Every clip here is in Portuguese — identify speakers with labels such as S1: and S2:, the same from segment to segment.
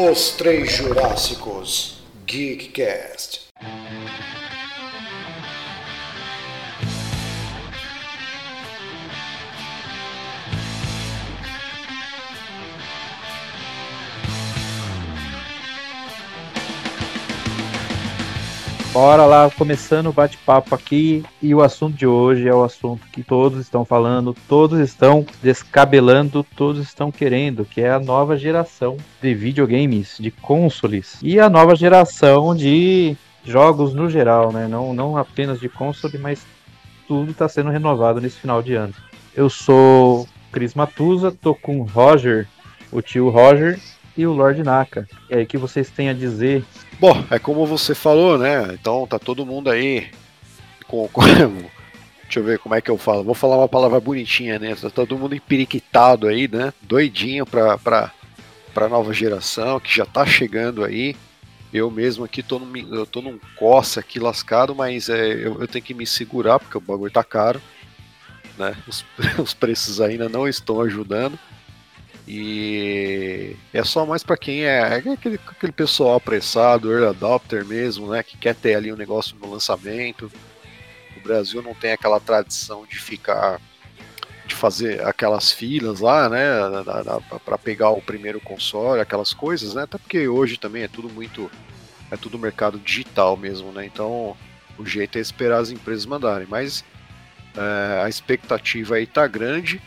S1: Os Três Jurássicos Geekcast.
S2: Bora lá, começando o bate-papo aqui. E o assunto de hoje é o assunto que todos estão falando, todos estão descabelando, todos estão querendo, que é a nova geração de videogames, de consoles. E a nova geração de jogos no geral, né? Não, não apenas de console, mas tudo está sendo renovado nesse final de ano. Eu sou Cris Matusa, tô com o Roger, o tio Roger e o Lord Naka. E aí, o que vocês têm a dizer
S1: Bom, é como você falou, né? Então tá todo mundo aí com, com Deixa eu ver como é que eu falo. Vou falar uma palavra bonitinha, né? Tá todo mundo empiriquitado aí, né? Doidinho pra, pra, pra nova geração que já tá chegando aí. Eu mesmo aqui tô, num, eu tô num coça aqui lascado, mas é, eu, eu tenho que me segurar porque o bagulho tá caro. Né? Os, os preços ainda não estão ajudando. E é só mais para quem é, é, aquele, aquele pessoal apressado, early adopter mesmo, né? Que quer ter ali um negócio no lançamento. O Brasil não tem aquela tradição de ficar de fazer aquelas filas lá, né, para pegar o primeiro console, aquelas coisas, né? Até porque hoje também é tudo muito é tudo mercado digital mesmo, né? Então o jeito é esperar as empresas mandarem, mas é, a expectativa aí tá grande,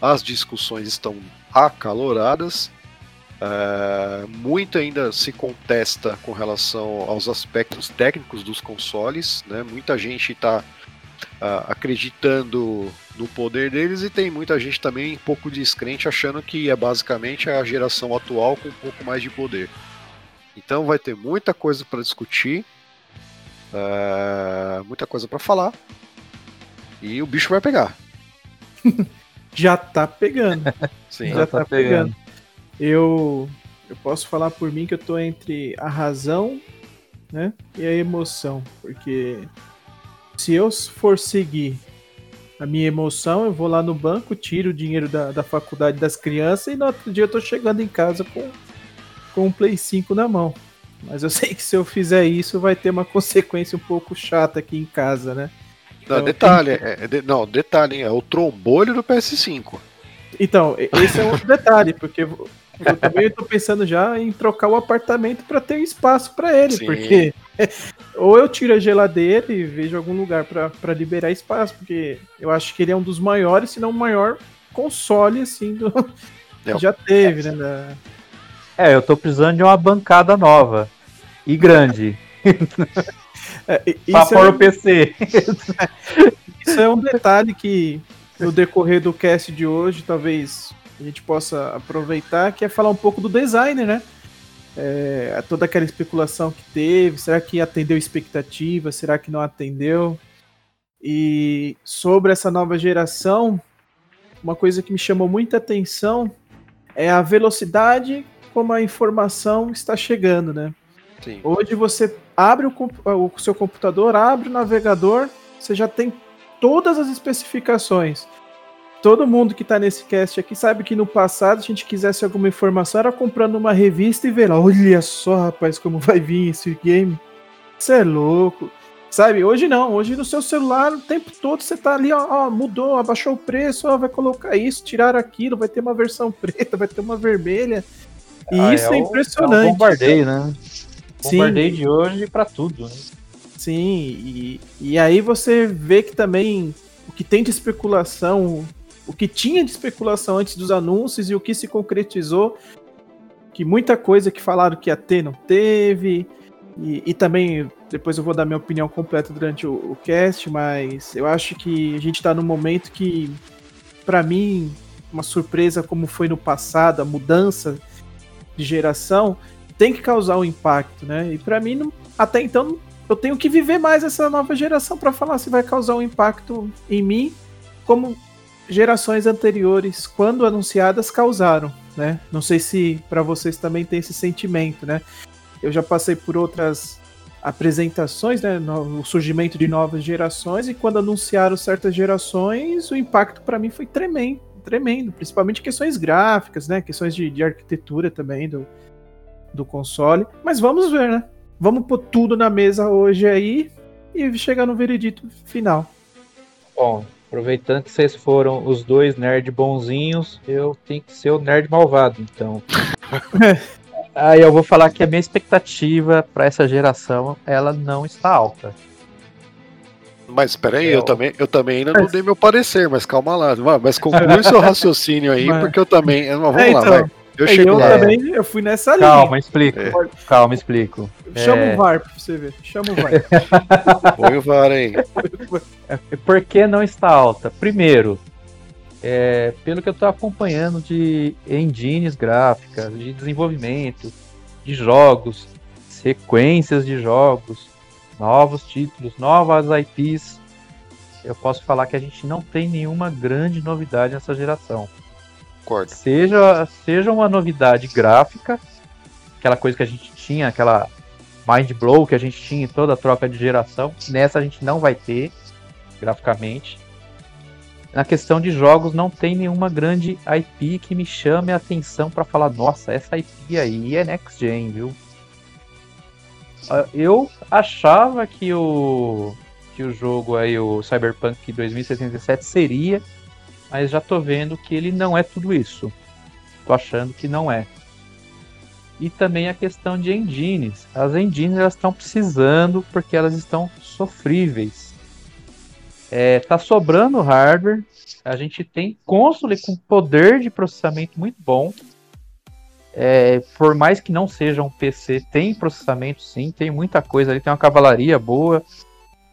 S1: as discussões estão acaloradas. Uh, muito ainda se contesta com relação aos aspectos técnicos dos consoles, né? Muita gente está uh, acreditando no poder deles e tem muita gente também um pouco descrente achando que é basicamente a geração atual com um pouco mais de poder. Então vai ter muita coisa para discutir, uh, muita coisa para falar e o bicho vai pegar.
S3: já tá pegando.
S2: Sim, já, já tá, tá pegando. pegando.
S3: Eu, eu posso falar por mim que eu tô entre a razão né, e a emoção. Porque se eu for seguir a minha emoção, eu vou lá no banco, tiro o dinheiro da, da faculdade das crianças e no outro dia eu tô chegando em casa com, com um Play 5 na mão. Mas eu sei que se eu fizer isso, vai ter uma consequência um pouco chata aqui em casa, né?
S1: Não, então, detalhe, é, é, não, detalhe, é o trombolho do PS5.
S3: Então, esse é outro detalhe, porque eu também estou pensando já em trocar o apartamento para ter espaço para ele, Sim. porque ou eu tiro a geladeira e vejo algum lugar para liberar espaço, porque eu acho que ele é um dos maiores, se não o maior console assim do que já teve, né? Da...
S2: É, eu tô precisando de uma bancada nova e grande.
S3: É, pra pôr é... o PC. isso é um detalhe que no decorrer do cast de hoje, talvez a gente possa aproveitar, que é falar um pouco do design, né? É, toda aquela especulação que teve, será que atendeu expectativa, será que não atendeu? E sobre essa nova geração, uma coisa que me chamou muita atenção é a velocidade como a informação está chegando, né? Sim. Hoje você abre o, o seu computador, abre o navegador, você já tem todas as especificações. Todo mundo que está nesse cast aqui sabe que no passado, se a gente quisesse alguma informação, era comprando uma revista e ver lá, olha só, rapaz, como vai vir esse game. Isso é louco. Sabe, hoje não, hoje no seu celular o tempo todo você tá ali, ó, ó mudou, abaixou o preço, ó, vai colocar isso, tirar aquilo, vai ter uma versão preta, vai ter uma vermelha. E ah, isso é, é impressionante. É um
S2: bombardeio, né? Bombardeio Sim. de hoje para tudo, né?
S3: Sim, e, e aí você vê que também o que tem de especulação, o que tinha de especulação antes dos anúncios e o que se concretizou, que muita coisa que falaram que ia ter não teve, e, e também depois eu vou dar minha opinião completa durante o, o cast, mas eu acho que a gente está num momento que, para mim, uma surpresa como foi no passado, a mudança de geração, tem que causar um impacto, né? E para mim, até então, eu tenho que viver mais essa nova geração para falar se vai causar um impacto em mim, como gerações anteriores, quando anunciadas, causaram, né? Não sei se para vocês também tem esse sentimento, né? Eu já passei por outras apresentações, né, o surgimento de novas gerações e quando anunciaram certas gerações, o impacto para mim foi tremendo, tremendo, principalmente questões gráficas, né, questões de, de arquitetura também do, do console. Mas vamos ver, né? Vamos pôr tudo na mesa hoje aí e chegar no veredito final.
S2: Bom, aproveitando que vocês foram os dois nerd bonzinhos, eu tenho que ser o nerd malvado, então. aí eu vou falar que a minha expectativa para essa geração, ela não está alta.
S1: Mas peraí, eu, eu também, eu também ainda não dei meu parecer, mas calma lá. Mas conclui seu raciocínio aí, mas... porque eu também. Vamos é, lá, então, vai.
S3: Eu, chego eu lá. também eu fui nessa
S2: linha. Calma, explico. É. Calma, explico.
S3: Chama é... o VAR pra você ver. Chama o VAR.
S1: Põe o VAR aí.
S2: É, por que não está alta? Primeiro, é, pelo que eu estou acompanhando de engines gráficas, de desenvolvimento, de jogos, sequências de jogos, novos títulos, novas IPs, eu posso falar que a gente não tem nenhuma grande novidade nessa geração.
S1: Concordo.
S2: Seja, seja uma novidade gráfica, aquela coisa que a gente tinha, aquela mind blow que a gente tinha em toda a troca de geração, nessa a gente não vai ter graficamente. Na questão de jogos, não tem nenhuma grande IP que me chame a atenção para falar, nossa, essa IP aí é next gen, viu? Ah, eu achava que o que o jogo aí, o Cyberpunk 2077 seria mas já tô vendo que ele não é tudo isso. Tô achando que não é. E também a questão de engines. As engines elas estão precisando porque elas estão sofríveis. É, tá sobrando hardware. A gente tem console com poder de processamento muito bom. É, por mais que não seja um PC, tem processamento sim, tem muita coisa ali, tem uma cavalaria boa,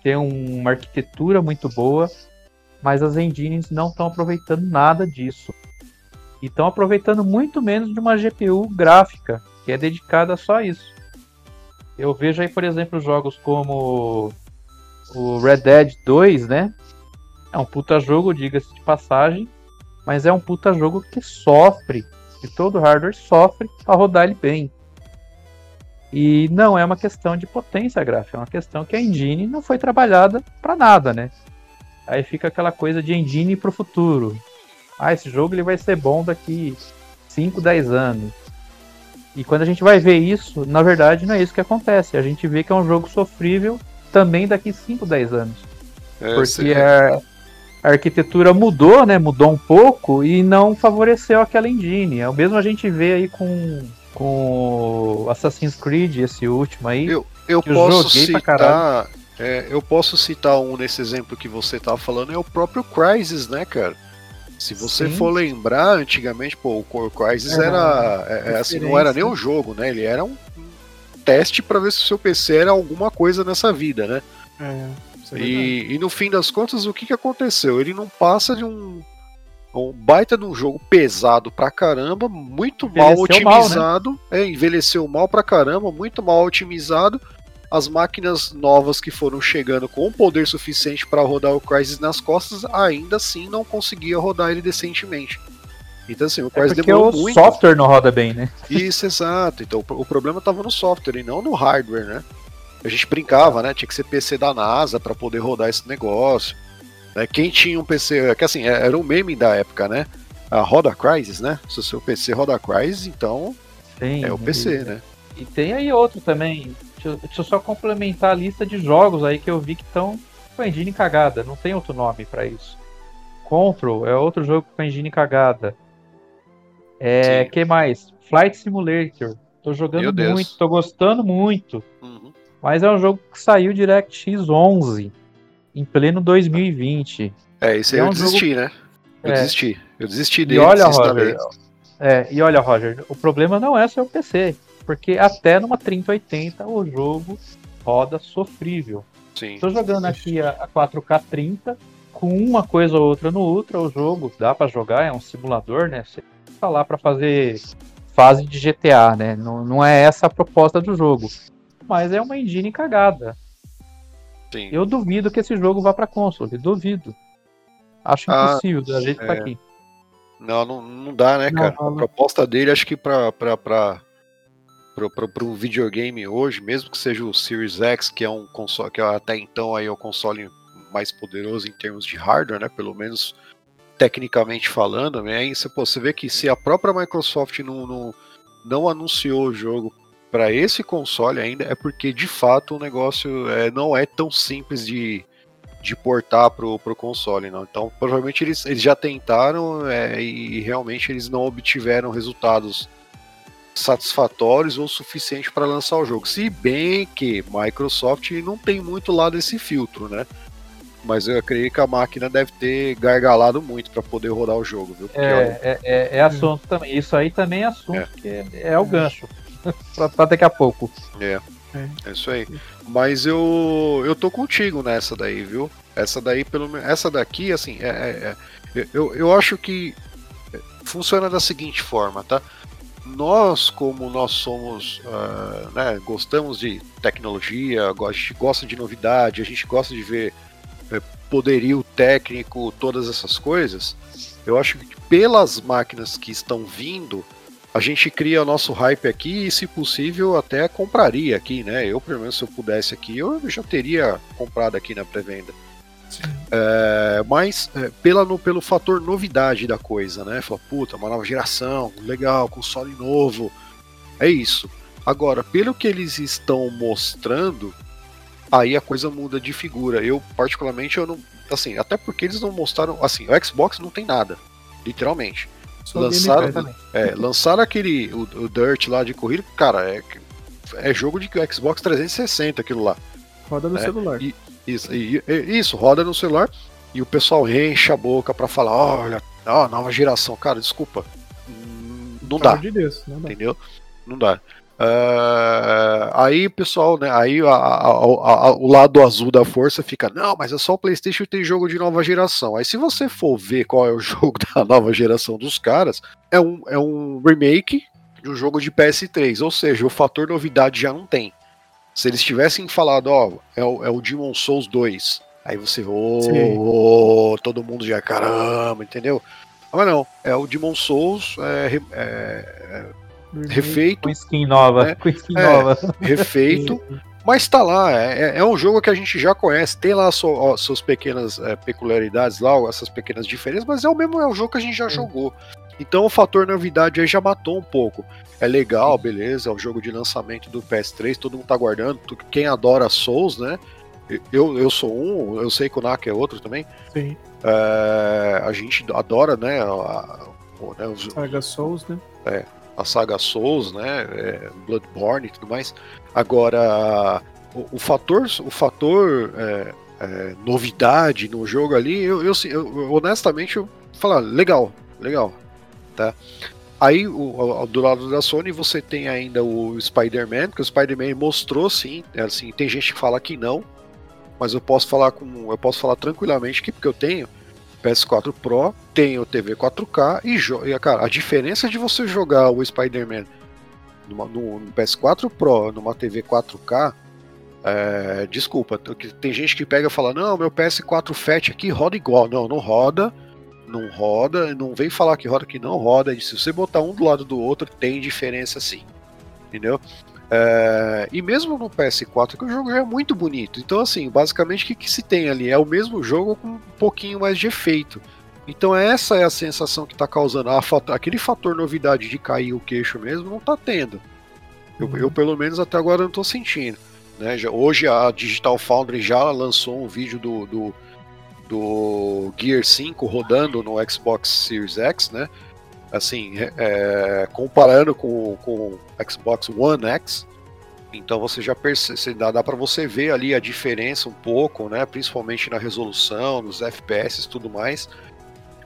S2: tem uma arquitetura muito boa mas as engines não estão aproveitando nada disso. E estão aproveitando muito menos de uma GPU gráfica, que é dedicada só a isso. Eu vejo aí, por exemplo, jogos como o Red Dead 2, né? É um puta jogo, diga-se de passagem, mas é um puta jogo que sofre, e todo hardware sofre para rodar ele bem. E não é uma questão de potência gráfica, é uma questão que a engine não foi trabalhada para nada, né? Aí fica aquela coisa de engine pro futuro. Ah, esse jogo ele vai ser bom daqui 5, 10 anos. E quando a gente vai ver isso, na verdade não é isso que acontece. A gente vê que é um jogo sofrível também daqui 5, 10 anos. É, Porque a, a, arquitetura mudou, né? Mudou um pouco e não favoreceu aquela engine. É o mesmo a gente vê aí com, com Assassin's Creed, esse último aí.
S1: Eu, eu posso citar é, eu posso citar um nesse exemplo que você estava falando, é o próprio Crysis, né, cara? Se você Sim. for lembrar, antigamente, pô, o Core Crysis é, era. É, assim, não era nem um jogo, né? Ele era um teste para ver se o seu PC era alguma coisa nessa vida, né? É, é e, e, no fim das contas, o que, que aconteceu? Ele não passa de um, um baita de um jogo pesado pra caramba, muito envelheceu mal otimizado, mal, né? é, envelheceu mal pra caramba, muito mal otimizado, as máquinas novas que foram chegando com o poder suficiente para rodar o Crysis nas costas, ainda assim não conseguia rodar ele decentemente. Então assim, o é Crysis é demorou
S2: o muito. O software não roda bem, né?
S1: Isso, exato. Então o problema estava no software e não no hardware, né? A gente brincava, né? Tinha que ser PC da NASA para poder rodar esse negócio. Né? Quem tinha um PC, que assim, é, era um meme da época, né? A roda Crysis, né? Se o seu PC roda Crysis, então Sim, é o PC, e, né?
S2: E tem aí outro também, Deixa, deixa eu só complementar a lista de jogos aí que eu vi que estão com a engine cagada. Não tem outro nome para isso. Control é outro jogo com a engine cagada. É, que mais? Flight Simulator. Tô jogando muito, tô gostando muito. Uhum. Mas é um jogo que saiu DirectX 11 em pleno 2020.
S1: É, isso aí é eu um desisti, jogo... né? Eu é. desisti. Eu desisti dele.
S2: E olha, Roger, é, e olha, Roger, o problema não é seu PC porque até numa 3080 o jogo roda sofrível. Estou jogando aqui a, a 4K 30 com uma coisa ou outra no Ultra, o jogo dá para jogar, é um simulador, né? Você tá lá para fazer fase de GTA, né? Não, não é essa a proposta do jogo. Mas é uma engine cagada. Sim. Eu duvido que esse jogo vá para console, duvido. Acho ah, impossível da jeito é... que tá é. aqui.
S1: Não, não, não dá, né, cara? Não, não. A proposta dele, acho que pra, pra, pra para um videogame hoje, mesmo que seja o Series X, que é um console que até então aí é o console mais poderoso em termos de hardware, né? Pelo menos tecnicamente falando, né? Você vê que se a própria Microsoft não, não, não anunciou o jogo para esse console ainda é porque de fato o negócio é, não é tão simples de, de portar pro, pro console, não. Então provavelmente eles, eles já tentaram é, e realmente eles não obtiveram resultados satisfatórios ou suficiente para lançar o jogo. Se bem que Microsoft não tem muito lá desse filtro, né? Mas eu creio que a máquina deve ter gargalado muito para poder rodar o jogo, viu?
S2: Porque, é, é, é, é, assunto também. Isso aí também é assunto, é. que é, é o gancho. pra, daqui a pouco.
S1: É. É isso aí. Mas eu eu tô contigo nessa daí, viu? Essa daí, pelo essa daqui, assim, é, é, eu, eu acho que funciona da seguinte forma, tá? Nós, como nós somos, uh, né, gostamos de tecnologia, a gente gosta de novidade, a gente gosta de ver poderio técnico, todas essas coisas, eu acho que pelas máquinas que estão vindo, a gente cria nosso hype aqui e, se possível, até compraria aqui, né? Eu, pelo menos, se eu pudesse aqui, eu já teria comprado aqui na pré-venda. É, mas é, pela, no, pelo fator novidade da coisa, né? Fala, puta, uma nova geração, legal, console novo. É isso. Agora, pelo que eles estão mostrando, aí a coisa muda de figura. Eu, particularmente, eu não. Assim, até porque eles não mostraram. Assim, o Xbox não tem nada, literalmente. Só lançaram, é, lançaram aquele. O, o, Dirt lá de corrida, cara, é, é jogo de Xbox 360 aquilo lá.
S3: Roda no é, celular.
S1: E, isso, e, isso, roda no celular. E o pessoal enche a boca pra falar: olha, ó, nova geração. Cara, desculpa. Não dá. De Deus, não dá. Entendeu? Não dá. Uh, aí pessoal, né? Aí a, a, a, o lado azul da força fica, não, mas é só o PlayStation tem jogo de nova geração. Aí se você for ver qual é o jogo da nova geração dos caras, é um, é um remake de um jogo de PS3, ou seja, o fator novidade já não tem. Se eles tivessem falado, ó, é o, é o Demon Souls 2, aí você, ô, oh, oh, todo mundo já, caramba, entendeu? Mas não, é o Demon Souls é, é, refeito.
S2: Com skin nova. Né? Com skin
S1: é, nova. Refeito. mas tá lá, é, é, é um jogo que a gente já conhece, tem lá so, ó, suas pequenas é, peculiaridades lá, essas pequenas diferenças, mas é o mesmo é um jogo que a gente já é. jogou. Então o fator novidade aí já matou um pouco. É legal, beleza, é o jogo de lançamento do PS3, todo mundo tá guardando. Quem adora Souls, né? Eu, eu sou um, eu sei que o Nak é outro também.
S3: Sim.
S1: É, a gente adora, né? A, a,
S3: né os, Saga Souls, né?
S1: É, a saga Souls, né, é, Bloodborne e tudo mais. Agora, o, o fator, o fator é, é, novidade no jogo ali, eu, eu, eu honestamente eu falar legal, legal, tá? Aí, o, do lado da Sony, você tem ainda o Spider-Man, que o Spider-Man mostrou sim, é assim, tem gente que fala que não, mas eu posso falar com, eu posso falar tranquilamente que porque eu tenho, PS4 Pro, tem o TV 4K e, e cara, a diferença de você jogar o Spider-Man no, no, PS4 Pro numa TV 4K, é, desculpa, tem gente que pega e fala: Não, meu PS4 Fat aqui roda igual. Não, não roda, não roda, não vem falar que roda que não roda. Se você botar um do lado do outro, tem diferença sim, entendeu? É, e mesmo no PS4, que o jogo já é muito bonito. Então, assim, basicamente o que, que se tem ali? É o mesmo jogo com um pouquinho mais de efeito. Então, essa é a sensação que está causando. A, aquele fator novidade de cair o queixo mesmo não está tendo. Eu, uhum. eu, pelo menos, até agora não estou sentindo. Né? Já, hoje a Digital Foundry já lançou um vídeo do, do, do Gear 5 rodando no Xbox Series X, né? assim, é, é, comparando com, com o Xbox One X, então você já percebe, dá, dá para você ver ali a diferença um pouco, né? Principalmente na resolução, nos FPS e tudo mais.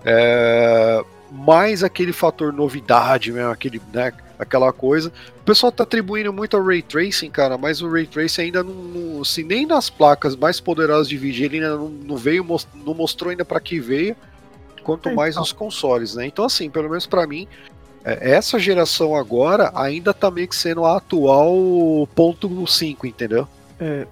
S1: É, mais aquele fator novidade mesmo, aquele, né, aquela coisa. O pessoal tá atribuindo muito ao Ray Tracing, cara, mas o Ray Tracing ainda não, não assim, nem nas placas mais poderosas de vídeo ele ainda não, não veio, não mostrou ainda para que veio quanto é, mais então. os consoles, né? Então, assim, pelo menos para mim, é, essa geração agora ainda tá meio que sendo a atual ponto 5, entendeu?
S3: É,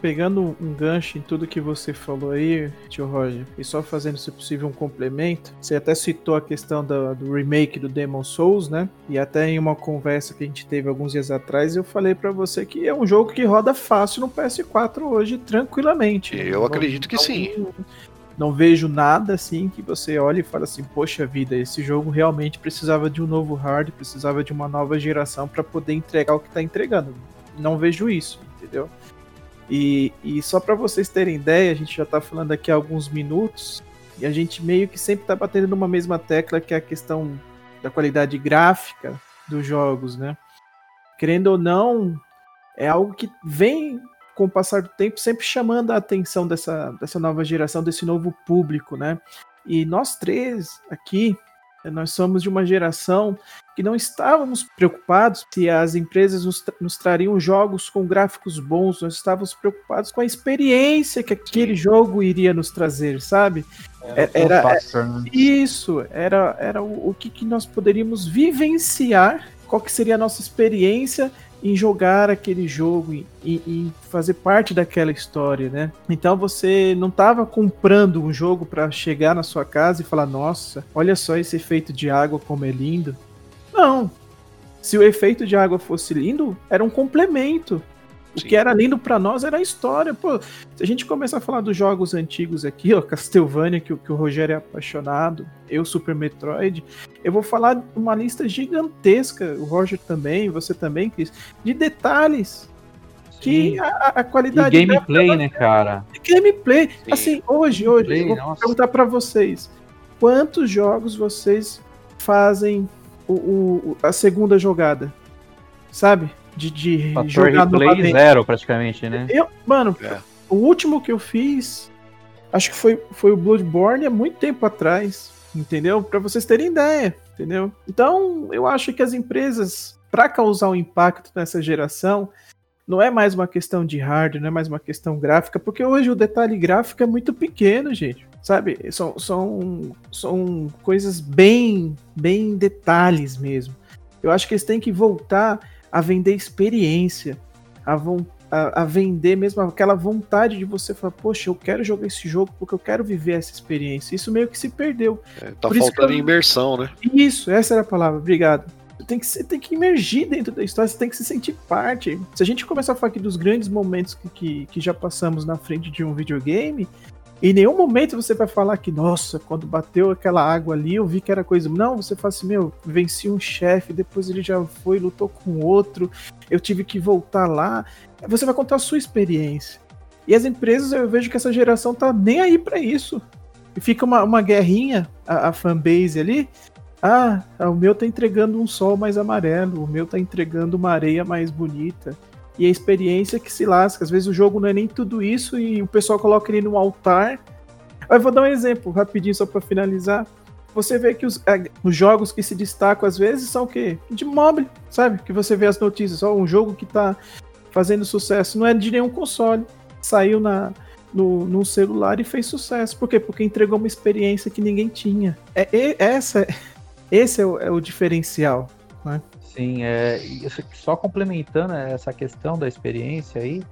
S3: pegando um gancho em tudo que você falou aí, tio Roger, e só fazendo, se possível, um complemento, você até citou a questão do, do remake do Demon Souls, né? E até em uma conversa que a gente teve alguns dias atrás, eu falei para você que é um jogo que roda fácil no PS4 hoje, tranquilamente.
S1: Eu acredito que sim
S3: Não vejo nada assim que você olhe e fala assim, poxa vida, esse jogo realmente precisava de um novo hard, precisava de uma nova geração para poder entregar o que está entregando. Não vejo isso, entendeu? E, e só para vocês terem ideia, a gente já está falando aqui há alguns minutos e a gente meio que sempre está batendo numa mesma tecla que é a questão da qualidade gráfica dos jogos, né? Querendo ou não, é algo que vem com o passar do tempo sempre chamando a atenção dessa, dessa nova geração, desse novo público, né? E nós três aqui, nós somos de uma geração que não estávamos preocupados se as empresas nos, nos, trariam jogos com gráficos bons, nós estávamos preocupados com a experiência que aquele jogo iria nos trazer, sabe? Era, era né? isso, era, era o, o que, que nós poderíamos vivenciar, qual que seria a nossa experiência em jogar aquele jogo e, fazer parte daquela história, né? Então você não estava comprando um jogo para chegar na sua casa e falar: Nossa, olha só esse efeito de água como é lindo. Não. Se o efeito de água fosse lindo, era um complemento. O que era lindo para nós era a história. Pô, se a gente começar a falar dos jogos antigos aqui, ó, Castlevania, que, que o Rogério é apaixonado, eu Super Metroid, eu vou falar uma lista gigantesca, o Roger também, você também, Cris, de detalhes que a, a, qualidade
S2: e gameplay, né, cara?
S3: Gameplay. Sim. Assim, hoje, hoje, gameplay, eu vou nossa. perguntar para vocês, quantos jogos vocês fazem o, o, a segunda jogada? Sabe? De, de
S2: Fator jogar replay zero praticamente, né?
S3: Eu, mano, é. o último que eu fiz, acho que foi, foi o Bloodborne há muito tempo atrás, entendeu? Para vocês terem ideia, entendeu? Então, eu acho que as empresas, para causar um impacto nessa geração, não é mais uma questão de hardware, não é mais uma questão gráfica, porque hoje o detalhe gráfico é muito pequeno, gente. Sabe? São, são, são coisas bem, bem detalhes mesmo. Eu acho que eles têm que voltar a vender experiência, a, a, a, vender mesmo aquela vontade de você falar, poxa, eu quero jogar esse jogo porque eu quero viver essa experiência. Isso meio que se perdeu.
S1: É, tá Por faltando eu... imersão, né?
S3: Isso, essa era a palavra, obrigado. Tem que, você tem que imergir dentro da história, você tem que se sentir parte. Se a gente começar a falar aqui dos grandes momentos que, que, que já passamos na frente de um videogame, em nenhum momento você vai falar que, nossa, quando bateu aquela água ali, eu vi que era coisa. Não, você fala assim, meu, venci um chefe, depois ele já foi, lutou com outro, eu tive que voltar lá. Você vai contar a sua experiência. E as empresas, eu vejo que essa geração tá nem aí para isso. E fica uma, uma guerrinha, a, a fanbase ali. Ah, o meu tá entregando um sol mais amarelo, o meu tá entregando uma areia mais bonita e a experiência que se lasca. Às vezes o jogo não é nem tudo isso e o pessoal coloca ele no altar. Eu vou dar um exemplo rapidinho só para finalizar. Você vê que os, é, os, jogos que se destacam às vezes são o quê? De mobile, sabe? Que você vê as notícias, ó, um jogo que tá fazendo sucesso não é de nenhum console. Saiu na, no, no celular e fez sucesso. Por quê? Porque entregou uma experiência que ninguém tinha. É, é essa, esse é o, é o diferencial. Né?
S2: Sim, é, só complementando essa questão da experiência aí,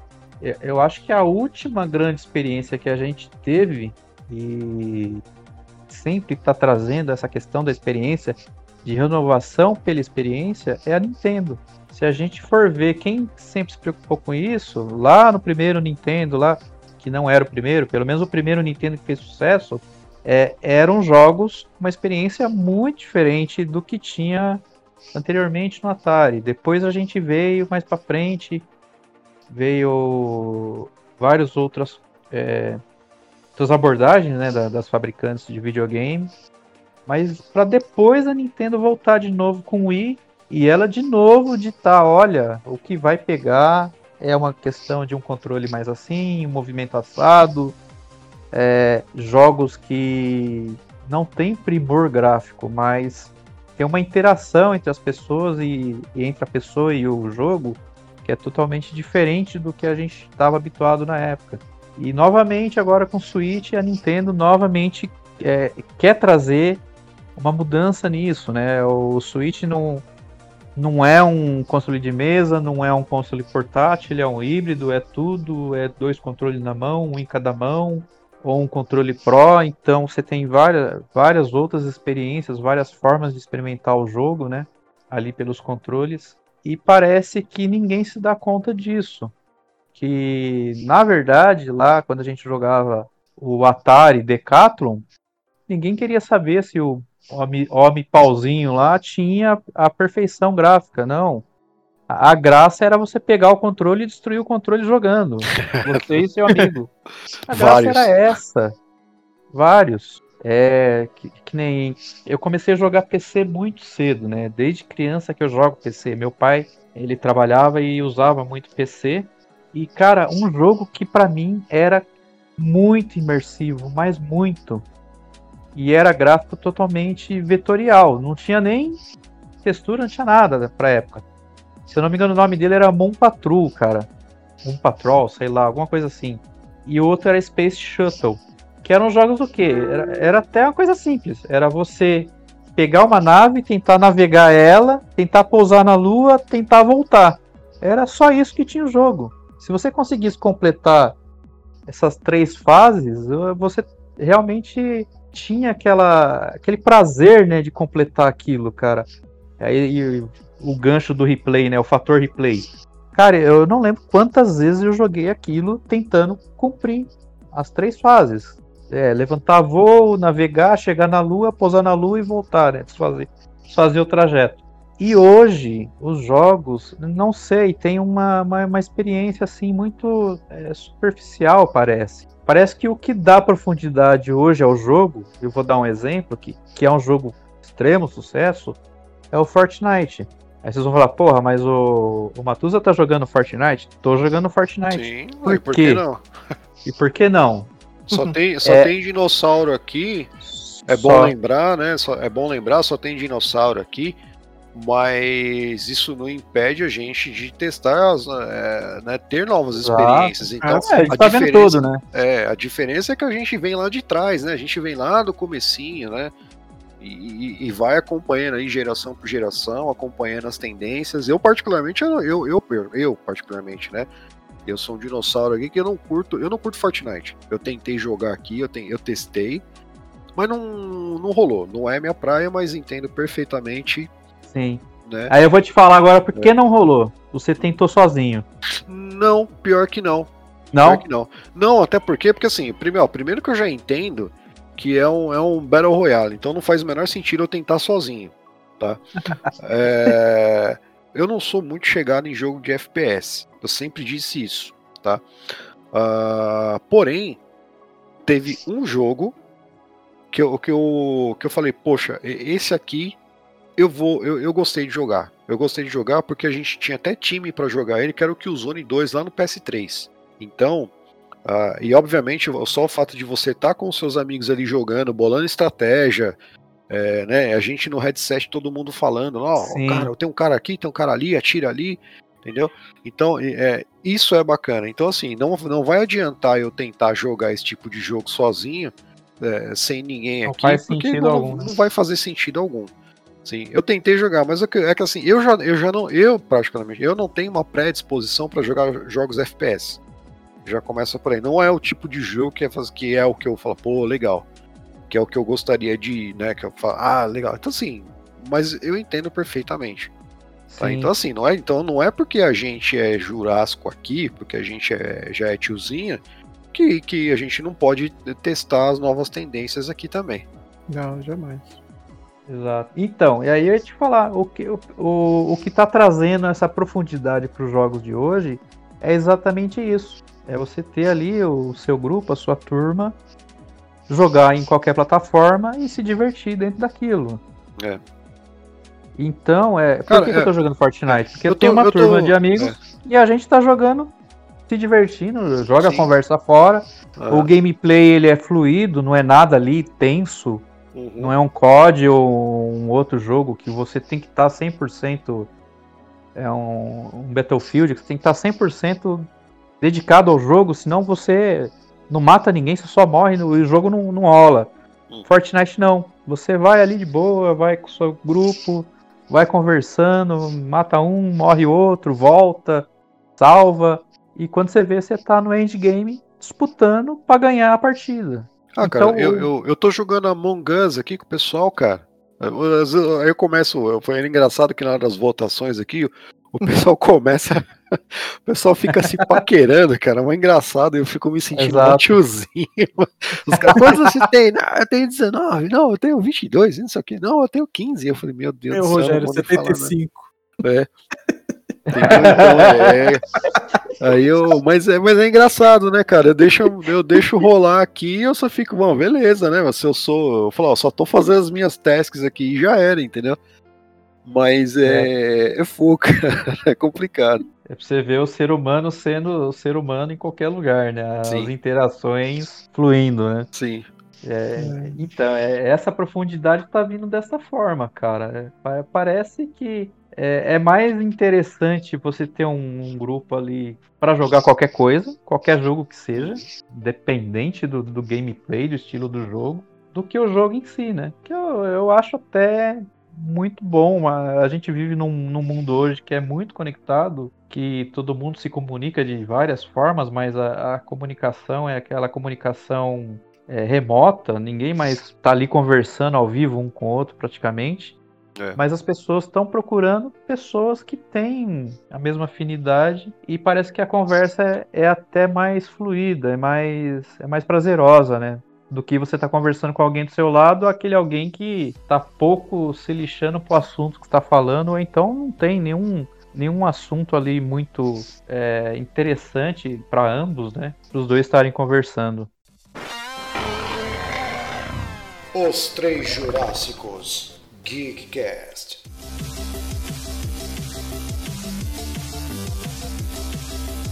S2: eu acho que a última grande experiência que a gente teve e sempre está trazendo essa questão da experiência de renovação pela experiência é a Nintendo. Se a gente for ver quem sempre se preocupou com isso, lá no primeiro Nintendo, lá que não era o primeiro, pelo menos o primeiro Nintendo que fez sucesso, é, eram jogos uma experiência muito diferente do que tinha anteriormente no Atari. Depois a gente veio mais para frente, veio várias outras, é, outras abordagens né, das fabricantes de videogame. Mas para depois a Nintendo voltar de novo com o Wii e ela de novo ditar, olha, o que vai pegar é uma questão de um controle mais assim, um movimento assado, é, jogos que não tem primor gráfico, mas tem uma interação entre as pessoas e, e, entre a pessoa e o jogo que é totalmente diferente do que a gente estava habituado na época. E novamente agora com o Switch a Nintendo novamente é, quer trazer uma mudança nisso, né? O Switch não não é um console de mesa, não é um console portátil, é um híbrido, é tudo, é dois controles na mão, um em cada mão ou um controle Pro, então você tem várias, várias outras experiências, várias formas de experimentar o jogo, né? Ali pelos controles. E parece que ninguém se dá conta disso. Que, na verdade, lá quando a gente jogava o Atari Decathlon, ninguém queria saber se o homem, homem pauzinho lá tinha a perfeição gráfica, não. A, graça era você pegar o controle e destruir o controle jogando. Você e seu amigo. A graça Vários. era essa. Vários. É que, que, nem eu comecei a jogar PC muito cedo, né? Desde criança que eu jogo PC. Meu pai, ele trabalhava e usava muito PC. E cara, um jogo que para mim era muito imersivo, mas muito. E era gráfico totalmente vetorial, não tinha nem textura, não tinha nada pra época. Se eu não me engano, o nome dele era Moon Patrol, cara. Moon Patrol, sei lá, alguma coisa assim. E o outro era Space Shuttle. Que eram jogos do quê? Era, era até uma coisa simples. Era você pegar uma nave, tentar navegar ela, tentar pousar na Lua, tentar voltar. Era só isso que tinha o jogo. Se você conseguisse completar essas três fases, você realmente tinha aquela, aquele prazer, né, de completar aquilo, cara. Aí o gancho do replay, né, o fator replay. Cara, eu não lembro quantas vezes eu joguei aquilo tentando cumprir as três fases. É, levantar voo, navegar, chegar na lua, pousar na lua e voltar, né, desfazer, desfazer o trajeto. E hoje, os jogos, não sei, tem uma, uma, uma experiência assim muito é, superficial, parece. Parece que o que dá profundidade hoje ao jogo, eu vou dar um exemplo que, que é um jogo extremo sucesso, é o Fortnite. Aí vocês vão falar, porra, mas o, o Matusa tá jogando Fortnite? Tô jogando Fortnite. Sim,
S1: por, por que não?
S2: E por que não?
S1: Só tem, só é... tem dinossauro aqui. É bom lembrar, né? Só, é bom lembrar, só tem dinossauro aqui mas isso não impede a gente de testar, é, né, ter novas experiências. Então, é,
S2: a, a tá diferença, né?
S1: É, a diferença é que a gente vem lá de trás, né? A gente vem lá do comecinho, né? E, e, vai acompanhando aí geração por geração, acompanhando as tendências. Eu particularmente, eu, eu, eu, eu particularmente, né? Eu sou um dinossauro aqui que eu não curto, eu não curto Fortnite. Eu tentei jogar aqui, eu, te, eu testei, mas não, não rolou. Não é minha praia, mas entendo perfeitamente
S2: Sim. Né? Aí eu vou te falar agora por que é. não rolou. Você tentou sozinho.
S1: Não, pior que não.
S2: Não?
S1: Pior que não. Não, até porque, porque assim, primeiro, primeiro que eu já entendo que é um, é um Battle Royale, então não faz o menor sentido eu tentar sozinho, tá? é, eu não sou muito chegado em jogo de FPS, eu sempre disse isso, tá? Uh, porém, teve um jogo que eu, que, eu, que eu falei, poxa, esse aqui eu vou, eu, eu gostei de jogar. Eu gostei de jogar porque a gente tinha até time para jogar ele, que era o Killzone 2 lá no PS3. Então, uh, e obviamente só o fato de você estar tá com seus amigos ali jogando, bolando estratégia, é, né, a gente no headset todo mundo falando, ó, oh, cara, tem um cara aqui, tem um cara ali, atira ali, entendeu? Então, é, isso é bacana. Então, assim, não, não vai adiantar eu tentar jogar esse tipo de jogo sozinho, é, sem ninguém não aqui, porque não, algum, né? não vai fazer sentido algum. Sim, eu tentei jogar, mas é que, é que assim, eu já, eu já não, eu praticamente, eu não tenho uma predisposição para jogar jogos FPS. Já começa por aí. Não é o tipo de jogo que é, que é o que eu falo, pô, legal. Que é o que eu gostaria de, né, que eu falo, ah, legal. Então assim, mas eu entendo perfeitamente. Tá? Então assim, não é, então não é porque a gente é jurássico aqui, porque a gente é, já é tiozinha, que, que a gente não pode testar as novas tendências aqui também.
S3: Não, jamais.
S2: Exato. Então, e aí eu ia te falar, o que, o, o, o que tá trazendo essa profundidade para os jogos de hoje é exatamente isso. É você ter ali o seu grupo, a sua turma, jogar em qualquer plataforma e se divertir dentro daquilo.
S1: É.
S2: Então, é. Por Cara, que, é, que eu tô jogando Fortnite? Porque eu, tô, tenho uma turma tô... de amigos é. e a gente tá jogando, se divertindo, joga Sim. a conversa fora. É. O gameplay ele é fluido, não é nada ali tenso. Uhum. Não é um COD ou um outro jogo que você tem que estar tá 100%. É um, um Battlefield que você tem que estar tá 100% dedicado ao jogo, senão você não mata ninguém, você só morre e o jogo não, não rola. Uhum. Fortnite não. Você vai ali de boa, vai com o seu grupo, vai conversando, mata um, morre outro, volta, salva. E quando você vê, você tá no endgame disputando para ganhar a partida.
S1: Ah, cara, então, eu, eu, eu tô jogando Among Us aqui com o pessoal, cara. Aí eu começo. Foi engraçado que na hora das votações aqui, o pessoal começa o pessoal fica se paquerando, cara, é engraçado, eu fico me sentindo um tiozinho. Os caras, quantos você tem? Não, eu tenho 19, não, eu tenho 22, não sei o que, não, eu tenho 15. Eu falei, meu Deus
S3: do céu. Rogério, 75.
S1: Falar, né? É. Então, é, aí eu, mas é, mas é engraçado, né, cara? Eu deixo, eu deixo rolar aqui e eu só fico, bom, beleza, né? Se eu sou, eu falo, ó, só tô fazendo as minhas tasks aqui e já era, entendeu? Mas é, é, é fogo, cara, é complicado.
S2: É pra você ver o ser humano sendo o ser humano em qualquer lugar, né? As Sim. interações fluindo, né?
S1: Sim.
S2: É, então, é, essa profundidade tá vindo dessa forma, cara. É, parece que é, é, mais interessante você ter um, um grupo ali para jogar qualquer coisa, qualquer jogo que seja, dependente do, do, gameplay, do estilo do jogo, do que o jogo em si, né? Que eu, eu acho até muito bom. A, a gente vive num, num, mundo hoje que é muito conectado, que todo mundo se comunica de várias formas, mas a, a comunicação é aquela comunicação é, remota, ninguém mais está ali conversando ao vivo um com o outro praticamente. É. Mas as pessoas estão procurando pessoas que têm a mesma afinidade e parece que a conversa é, é até mais fluida, é mais, é mais prazerosa, né? Do que você tá conversando com alguém do seu lado, aquele alguém que tá pouco se lixando pro assunto que está falando, ou então não tem nenhum, nenhum assunto ali muito é, interessante para ambos, né? Para os dois estarem conversando.
S4: Os Três Jurássicos Geekcast.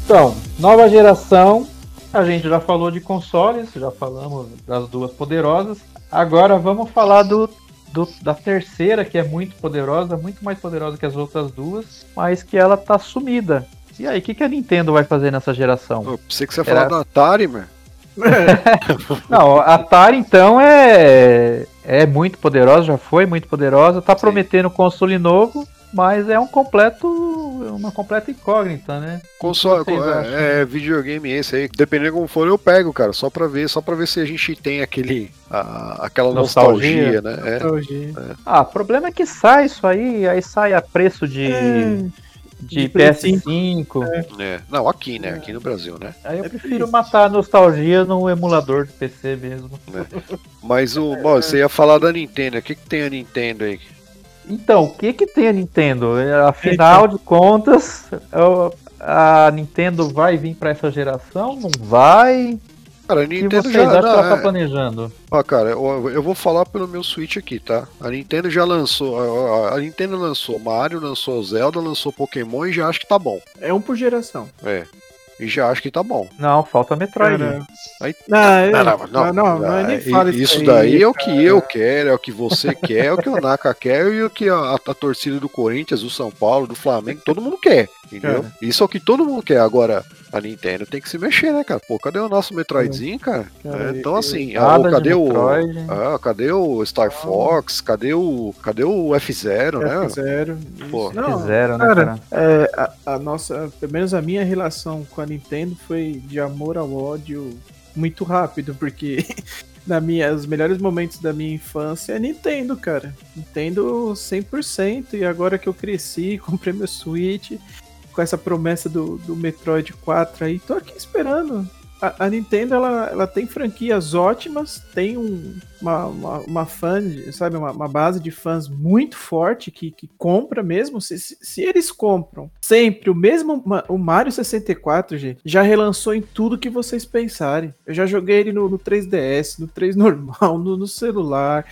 S2: Então, nova geração. A gente já falou de consoles, já falamos das duas poderosas. Agora vamos falar do, do, da terceira, que é muito poderosa, muito mais poderosa que as outras duas, mas que ela tá sumida. E aí, o que, que a Nintendo vai fazer nessa geração?
S1: Eu pensei que você ia falar Era... do Atari, mano.
S2: Não, a Atari então é é muito poderosa, já foi muito poderosa, tá Sim. prometendo console novo, mas é um completo uma completa incógnita, né?
S1: Console, é, é, videogame esse aí, dependendo de como for eu pego, cara, só para ver, só para ver se a gente tem aquele a, aquela nostalgia, nostalgia né? É, nostalgia.
S2: É. Ah, o problema é que sai isso aí, aí sai a preço de é de, de PS5.
S1: É. é. Não, aqui, né? Aqui no Brasil, né?
S2: Aí eu é prefiro matar a nostalgia no emulador do PC mesmo.
S1: É. Mas o. Bom, você ia falar da Nintendo. O que, que tem a Nintendo aí?
S2: Então, o que, que tem a Nintendo? Afinal de contas, a Nintendo vai vir para essa geração? Não vai?
S1: Cara, a Nintendo
S2: já acham que ela tá planejando?
S1: Ó, cara, eu, eu, vou falar pelo meu Switch aqui, tá? A Nintendo já lançou, a, a, Nintendo lançou Mario, lançou Zelda, lançou Pokémon e já acho que tá bom.
S3: É um por geração.
S1: É. E já acho que tá bom.
S2: Não, falta Metroid.
S1: Aí, não, não, não, não, não, não, nem fala isso, isso daí é o que eu quero, é o que você quer, é o que o Naka quer e o que a, a, torcida do Corinthians, do São Paulo, do Flamengo, todo mundo quer, entendeu? Isso é o que todo mundo quer. Agora, a Nintendo tem que se mexer, né, cara? Pô, cadê o nosso Metroidzinho, cara? É, então, assim, ah, cadê o. Ah, cadê o Star Fox? Cadê o. Cadê o F0,
S3: né? F0.
S2: Pô. F0, né, cara?
S3: É, a, a, nossa, pelo menos a minha relação com a Nintendo foi de amor ao ódio muito rápido, porque. na minha, os melhores momentos da minha infância é Nintendo, cara. Nintendo 100%. E agora que eu cresci, comprei meu Switch, com essa promessa do, do Metroid 4 aí, tô aqui esperando. A, a Nintendo ela, ela tem franquias ótimas, tem um, uma, uma, uma fã, sabe, uma, uma, base de fãs muito forte que, que compra mesmo. Se, se, se eles compram sempre o mesmo, o Mario 64, gente, já relançou em tudo que vocês pensarem. Eu já joguei ele no, no 3DS, no 3 normal, no, no celular,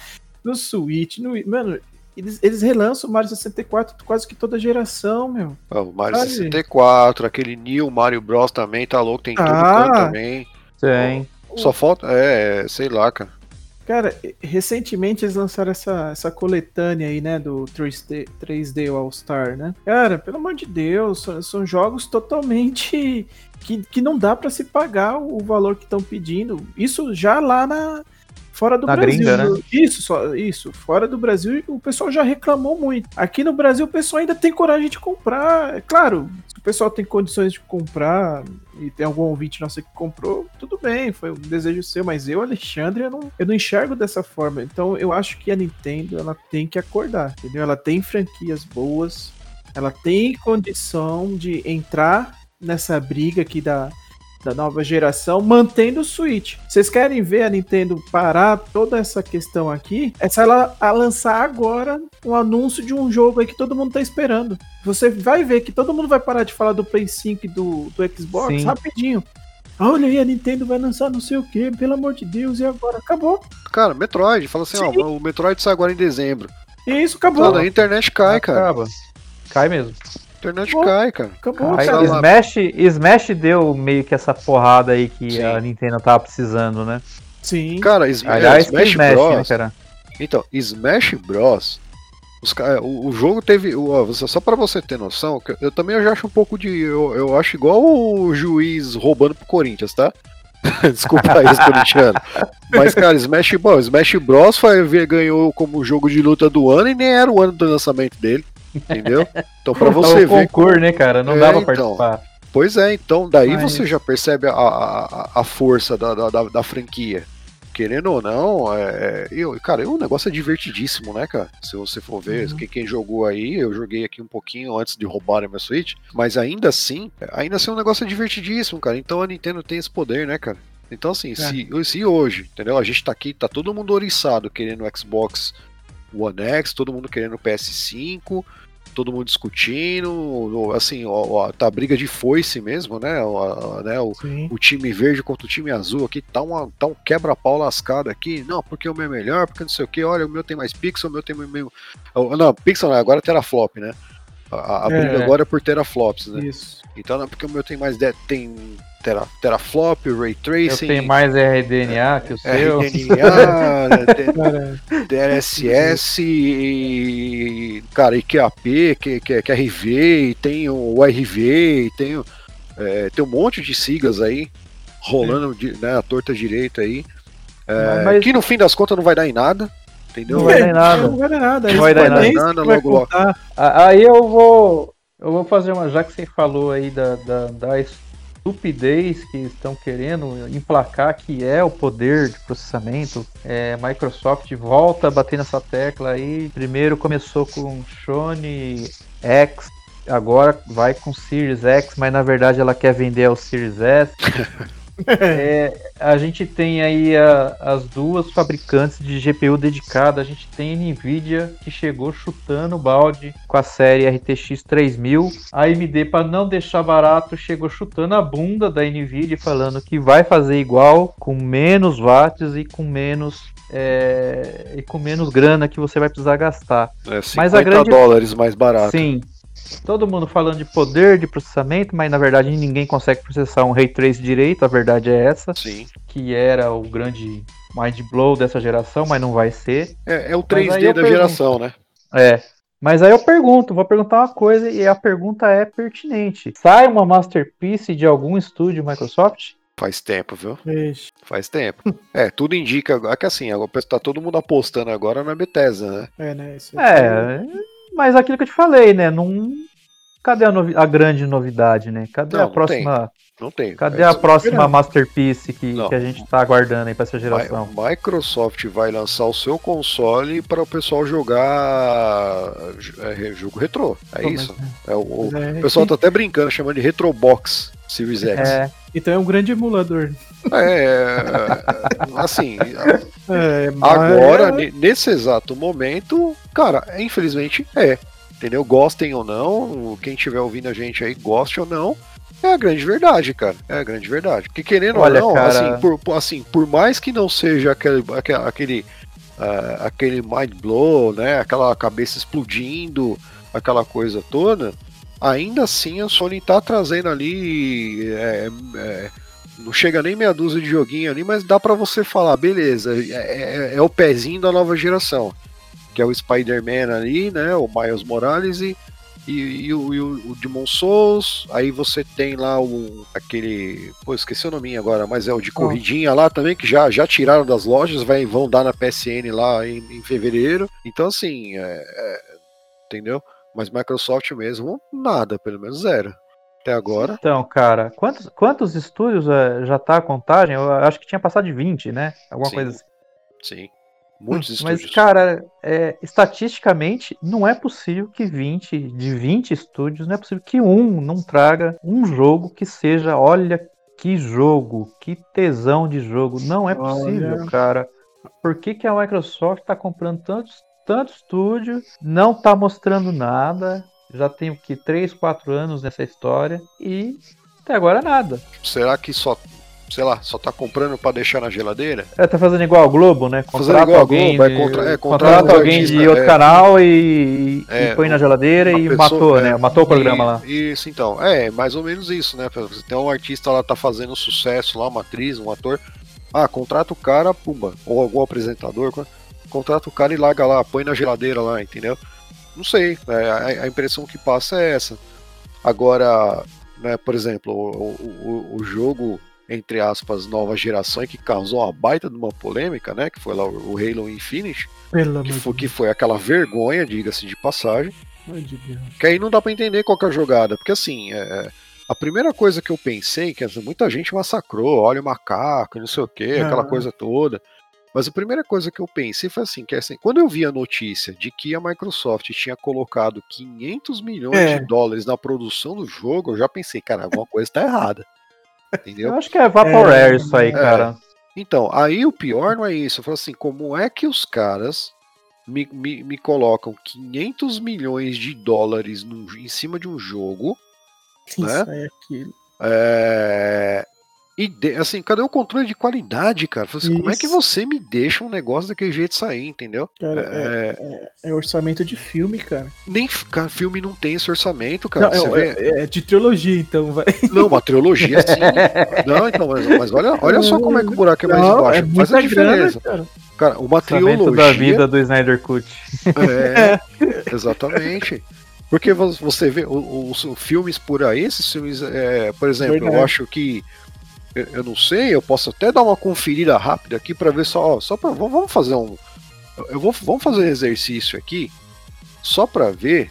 S3: no Switch, no, mano, eles, eles relançam o Mario 64 quase que toda geração, meu.
S1: Ah, o Mario Sabe? 64, aquele New Mario Bros também, tá louco, tem ah, tudo também.
S2: Tem.
S1: Só falta, é, sei lá, cara.
S3: Cara, recentemente eles lançaram essa, essa coletânea aí, né, do 3D, 3D All-Star, né? Cara, pelo amor de Deus, são, são jogos totalmente que, que não dá para se pagar o valor que estão pedindo. Isso já lá na, Fora do
S2: Na
S3: Brasil.
S2: Gringa, né?
S3: Isso, só, isso. Fora do Brasil, o pessoal já reclamou muito. Aqui no Brasil, o pessoal ainda tem coragem de comprar. É claro, se o pessoal tem condições de comprar e tem algum ouvinte nosso que comprou, tudo bem, foi um desejo seu, mas eu, Alexandre, eu não, eu não enxergo dessa forma. Então eu acho que a Nintendo ela tem que acordar, entendeu? Ela tem franquias boas, ela tem condição de entrar nessa briga aqui da, da nova geração, mantendo o Switch. Vocês querem ver a Nintendo parar toda essa questão aqui? É só ela a lançar agora um anúncio de um jogo aí que todo mundo tá esperando. Você vai ver que todo mundo vai parar de falar do Play 5 e do, do Xbox Sim. rapidinho. Olha aí, a Nintendo vai lançar não sei o que, pelo amor de Deus, e agora? Acabou.
S1: Cara, Metroid, fala assim, Sim. ó, o Metroid sai agora em dezembro.
S3: Isso, acabou.
S1: a internet cai, cara. Acaba.
S2: Cai mesmo.
S1: A internet acabou. cai, cara.
S2: Acabou. Cai. Smash, Smash deu meio que essa porrada aí que Sim. a Nintendo tava precisando, né?
S3: Sim.
S1: Cara, Aliás, Smash, Smash Bros. Né, cara? Então, Smash Bros. Os, o, o, jogo teve. O, só para você ter noção, eu também eu já acho um pouco de. Eu, eu acho igual o juiz roubando pro Corinthians, tá? Desculpa aí, corintiano. Mas, cara, Smash Bros. Smash Bros. Foi, ganhou como jogo de luta do ano e nem era o ano do lançamento dele. Entendeu? Então, pra você ver.
S2: concurso, né, cara? Não é, dava pra então, participar.
S1: Pois é, então, daí Mas... você já percebe a, a, a força da, da, da franquia querendo ou não, é, eu, cara, o negócio é divertidíssimo, né, cara? Se você for ver, uhum. quem, quem, jogou aí, eu joguei aqui um pouquinho antes de roubarem minha Switch, mas ainda assim, ainda assim, o é um negócio é divertidíssimo, cara. Então a Nintendo tem esse poder, né, cara? Então, assim, é. se, se hoje, entendeu? A gente tá aqui, tá todo mundo oriçado querendo o Xbox One X, todo mundo querendo o PS5, todo mundo discutindo, assim, ó, ó, tá briga de foice mesmo, né? Ó, né o, o, time verde contra o time azul aqui, tá, uma, tá um quebra-pau lascado aqui. Não, porque o meu é melhor, porque não sei o que, olha, o meu tem mais pixel, o meu tem meio. Não, pixel não, agora é teraflop, né? A, a é, briga agora é por teraflops, né? Isso. Então não é porque o meu tem mais. De, tem tera, teraflop, ray tracing. Eu
S2: tenho mais RDNA que o seu.
S1: RDNA, DLSS e. Cara, e QAP, que, que, que RV, e tem o RV, e tem, é, tem um monte de siglas aí rolando de, né, a torta direita aí. É, Mas... Que no fim das contas não vai dar em nada. Entendeu?
S2: Não vai dar em nada.
S3: Não vai dar nada.
S2: Não vai dar em nada, logo, logo. Aí eu vou. Eu vou fazer uma. Já que você falou aí da, da, da estupidez que estão querendo emplacar, que é o poder de processamento. É, Microsoft volta a bater nessa tecla aí. Primeiro começou com Sony X, agora vai com Series X, mas na verdade ela quer vender o Series S. é, a gente tem aí a, as duas fabricantes de GPU dedicada. A gente tem a Nvidia que chegou chutando o balde com a série RTX 3000. A AMD, para não deixar barato, chegou chutando a bunda da Nvidia, falando que vai fazer igual, com menos watts e com menos é, e com menos grana que você vai precisar gastar.
S1: É, 50 Mas a grande... dólares mais barato.
S2: Sim, Todo mundo falando de poder de processamento, mas na verdade ninguém consegue processar um Ray Trace direito, a verdade é essa.
S1: Sim.
S2: Que era o grande mind blow dessa geração, mas não vai ser.
S1: É, é o 3D da pergunto, geração, né?
S2: É. Mas aí eu pergunto, vou perguntar uma coisa e a pergunta é pertinente. Sai uma masterpiece de algum estúdio Microsoft?
S1: Faz tempo, viu? Ixi. Faz tempo. é, tudo indica agora que assim, agora tá todo mundo apostando agora na Bethesda, né?
S2: É, né? Isso é, mas aquilo que eu te falei, né? Não... Cadê a, novi... a grande novidade, né? Cadê não, a próxima. Não tem.
S1: Não tem.
S2: Cadê é a próxima masterpiece que, que a gente tá aguardando aí pra essa geração?
S1: A Microsoft vai lançar o seu console para o pessoal jogar é, jogo retrô. É isso. É, o, o é, pessoal tá até brincando, chamando de Retrobox Series X.
S3: É. Então é um grande emulador.
S1: É, assim, é, agora, nesse exato momento, cara, infelizmente é. Entendeu? Gostem ou não, quem estiver ouvindo a gente aí, goste ou não, é a grande verdade, cara. É a grande verdade. Porque querendo Olha, ou não, cara... assim, por, assim, por mais que não seja aquele, aquele, uh, aquele mind blow, né? Aquela cabeça explodindo, aquela coisa toda, ainda assim a Sony tá trazendo ali. É, é, não chega nem meia dúzia de joguinho ali, mas dá para você falar, beleza, é, é, é, o pezinho da nova geração. Que é o Spider-Man ali, né? O Miles Morales e e, e, o, e o, Demon Souls, aí você tem lá o aquele. Pô, esqueci o nome agora, mas é o de corridinha lá também, que já, já tiraram das lojas, vai, vão dar na PSN lá em, em fevereiro. Então, assim, é, é, entendeu? Mas Microsoft mesmo, nada, pelo menos zero. Até agora.
S2: Então, cara, quantos, quantos estúdios é, já tá a contagem? Eu acho que tinha passado de 20, né? Alguma
S1: Sim.
S2: coisa assim.
S1: Sim. Muitos
S2: Mas,
S1: estúdios.
S2: Mas, cara, é, estatisticamente, não é possível que 20, de 20 estúdios, não é possível que um não traga um jogo que seja, olha que jogo, que tesão de jogo. Não é possível, olha. cara. Por que, que a Microsoft tá comprando tantos, tanto estúdio, não tá mostrando nada? Já tem o que? 3, 4 anos nessa história e até agora nada.
S1: Será que só sei lá, só tá comprando para deixar na geladeira.
S2: É, tá fazendo igual ao Globo, né?
S1: Contrata fazendo igual alguém, Globo, é, contra, é,
S2: contrata alguém artista, de outro é, canal e, é, e, põe na geladeira e pessoa, matou, né? Matou o programa
S1: e,
S2: lá.
S1: Isso, então. É, mais ou menos isso, né? Você tem um artista lá, tá fazendo sucesso lá, uma atriz, um ator. Ah, contrata o cara, pumba. Ou algum apresentador, contrata o cara e larga lá, põe na geladeira lá, entendeu? Não sei, é, a, a impressão que passa é essa. Agora, né, por exemplo, o, o, o jogo entre aspas, nova geração e que causou uma baita de uma polêmica, né? Que foi lá o Halo Infinite.
S3: Pelo
S1: que, foi, que foi aquela vergonha, diga-se de passagem. De que aí não dá para entender qual é a jogada. Porque assim, é, a primeira coisa que eu pensei, que muita gente massacrou, olha o macaco, não sei o que, ah. aquela coisa toda. Mas a primeira coisa que eu pensei foi assim, que assim, quando eu vi a notícia de que a Microsoft tinha colocado 500 milhões é. de dólares na produção do jogo, eu já pensei, cara, alguma coisa está errada. Entendeu?
S2: Eu acho que é Vaporware é, isso aí, é. cara.
S1: Então, aí o pior não é isso. Eu falo assim, como é que os caras me, me, me colocam 500 milhões de dólares no, em cima de um jogo,
S3: isso
S1: né?
S3: é aquilo.
S1: É, e de, assim, cadê o controle de qualidade, cara? Assim, como é que você me deixa um negócio daquele jeito sair, entendeu?
S3: Cara, é, é, é, orçamento de filme, cara.
S1: Nem cara, filme não tem esse orçamento, cara.
S3: Não, é, é, é, de trilogia, então, vai.
S1: Não, uma trilogia sim. não, então, mas, mas, olha, olha só como é que o buraco é mais não, embaixo. É Faz a diferença. Grana, cara. cara, uma trilogia.
S2: da vida do Snyder Cut.
S1: É, exatamente. Porque você vê os, os filmes por aí, esses filmes, é, por exemplo, Verdade. eu acho que eu, eu, não sei, eu posso até dar uma conferida rápida aqui para ver só, só para vamos fazer um, eu vou, vamos fazer um exercício aqui, só para ver.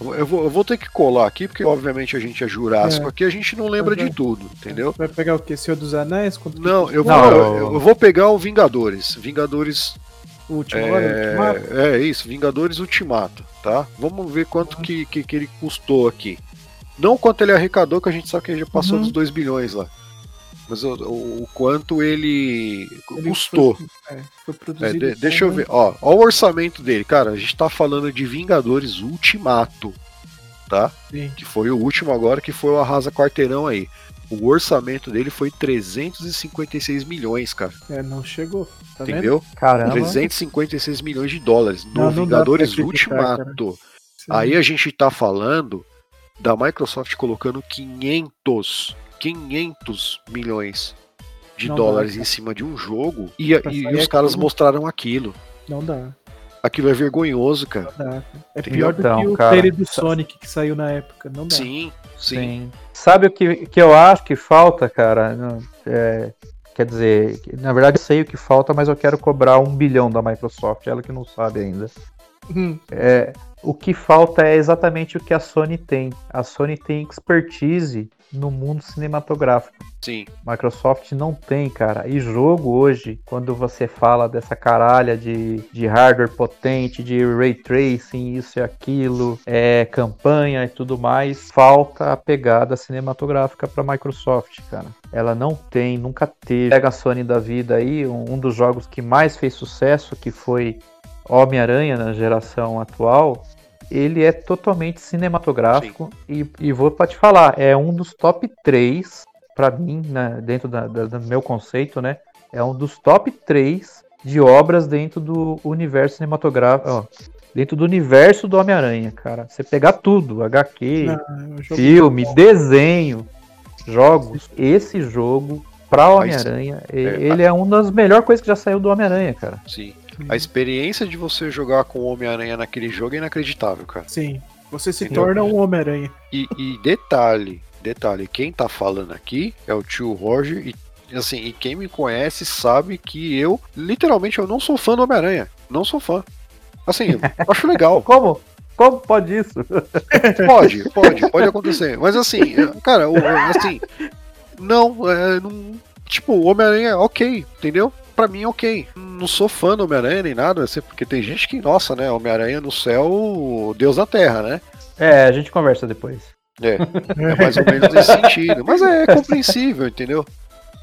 S1: Eu vou, eu vou ter que colar aqui, porque obviamente a gente é jurássico é. aqui, a gente não lembra de tudo, entendeu?
S3: Vai pegar o que? Senhor dos Anéis?
S1: Não, eu vou, eu, eu vou pegar o Vingadores. Vingadores
S3: Último,
S1: é, é, isso, Vingadores Ultimato, tá? Vamos ver quanto que, que, que, ele custou aqui. Não quanto ele arrecadou, que a gente sabe que ele já passou uhum. dos 2 bilhões lá mas o, o, quanto ele, ele custou. Foi, é, foi produzido. É, de, deixa eu ver, ó, ó, o orçamento dele, cara. A gente tá falando de Vingadores Ultimato, tá?
S3: Sim.
S1: Que foi o último agora, que foi o Arrasa Quarteirão aí. O orçamento dele foi 356 milhões, cara.
S3: É, não chegou. Tá
S1: Entendeu?
S3: Vendo?
S1: Caramba. 356 milhões de dólares no não, não Vingadores Ultimato. Aí a gente tá falando da Microsoft colocando 500 500 milhões de não dólares dá. em cima de um jogo e, e, e os caras mostraram aquilo.
S3: Não dá.
S1: Aquilo é vergonhoso, cara.
S3: Não dá. É pior do então, que o trailer do Sonic que saiu na época. Não dá.
S1: Sim, sim. sim.
S2: Sabe o que, que eu acho que falta, cara? É, quer dizer, na verdade eu sei o que falta, mas eu quero cobrar um bilhão da Microsoft, ela que não sabe ainda. Hum. É, o que falta é exatamente o que a Sony tem. A Sony tem expertise no mundo cinematográfico.
S1: Sim.
S2: Microsoft não tem, cara. E jogo hoje, quando você fala dessa caralha de, de hardware potente, de ray tracing, isso e aquilo, é, campanha e tudo mais, falta a pegada cinematográfica para Microsoft, cara. Ela não tem, nunca teve. Pega a Sony da vida aí, um, um dos jogos que mais fez sucesso, que foi Homem-Aranha na geração atual, ele é totalmente cinematográfico e, e, vou para te falar, é um dos top 3 para mim, né, dentro da, da, do meu conceito, né? É um dos top 3 de obras dentro do universo cinematográfico, ó, dentro do universo do Homem-Aranha, cara. Você pegar tudo, HQ, Não, filme, desenho, jogos, esse jogo para Homem-Aranha, é, ele é uma das melhores coisas que já saiu do Homem-Aranha, cara.
S1: Sim. A experiência de você jogar com o Homem-Aranha naquele jogo é inacreditável, cara.
S3: Sim. Você se Entendeu? torna um Homem-Aranha.
S1: E, e, detalhe, detalhe, quem tá falando aqui é o tio Roger e assim, e quem me conhece sabe que eu, literalmente, eu não sou fã do Homem-Aranha. Não sou fã. Assim, acho legal.
S2: Como? Como pode isso?
S1: Pode, pode, pode acontecer. Mas assim, cara, assim, não, é, não tipo, o Homem-Aranha, ok, entendeu? Pra mim, ok. Não sou fã do Homem-Aranha nem nada, assim, porque tem gente que, nossa, né? Homem-Aranha no céu, Deus na Terra, né?
S2: É, a gente conversa depois.
S1: É, é mais ou menos nesse sentido. Mas é compreensível, entendeu?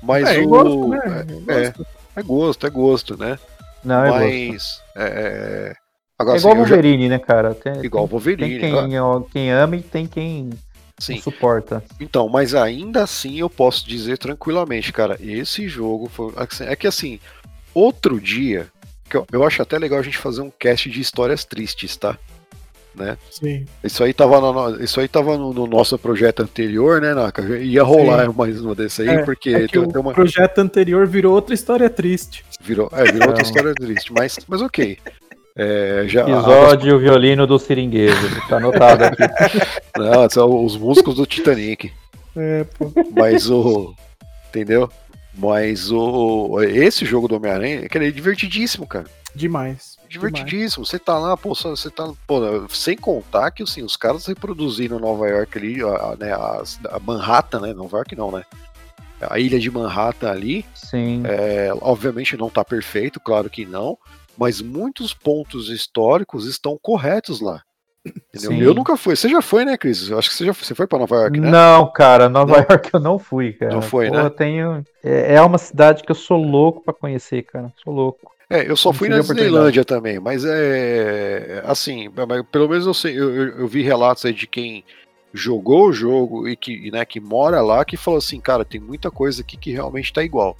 S1: Mas é, é o. Gosto, né? é, é, é, gosto, é gosto, né?
S2: Não,
S1: é Mas.
S2: É, é, Agora, é igual assim, Wolverine, já... né, cara? Tem,
S1: igual Wolverine.
S2: Tem quem, quem ama e tem quem Sim. suporta.
S1: Então, mas ainda assim eu posso dizer tranquilamente, cara, esse jogo foi. Assim, é que assim, outro dia, que eu, eu acho até legal a gente fazer um cast de histórias tristes, tá? né?
S3: Sim.
S1: Isso aí tava no, isso aí tava no, no nosso projeto anterior, né, Naka? Ia rolar Sim. mais uma desse aí, é, porque
S3: é tem, o uma... projeto anterior virou outra história triste.
S1: Virou, é, virou outra história triste, mas, mas ok. É, já,
S2: Episódio a... Violino do Seringueiro, tá anotado aqui.
S1: Não, são os músicos do Titanic.
S3: É, pô.
S1: Mas o. Entendeu? Mas o. Esse jogo do Homem-Aranha, é divertidíssimo, cara.
S3: Demais.
S1: Divertidíssimo. Você tá lá, pô, você tá. Pô, sem contar que assim, os caras reproduziram Nova York ali, a, né, a, a Manhattan, né? Nova York não, né? A ilha de Manhattan ali.
S2: Sim.
S1: É, obviamente não tá perfeito, claro que não. Mas muitos pontos históricos estão corretos lá. Eu nunca fui. Você já foi, né, Cris? Eu acho que você já foi. Você foi pra Nova York, né?
S2: Não, cara, Nova não. York eu não fui, cara.
S1: Não foi, Pô, né?
S2: Eu tenho. É, é uma cidade que eu sou louco para conhecer, cara. Sou louco.
S1: É, eu só fui na Disneylândia também, mas é assim, pelo menos eu sei, eu, eu, vi relatos aí de quem jogou o jogo e que, né, que mora lá, que falou assim, cara, tem muita coisa aqui que realmente tá igual.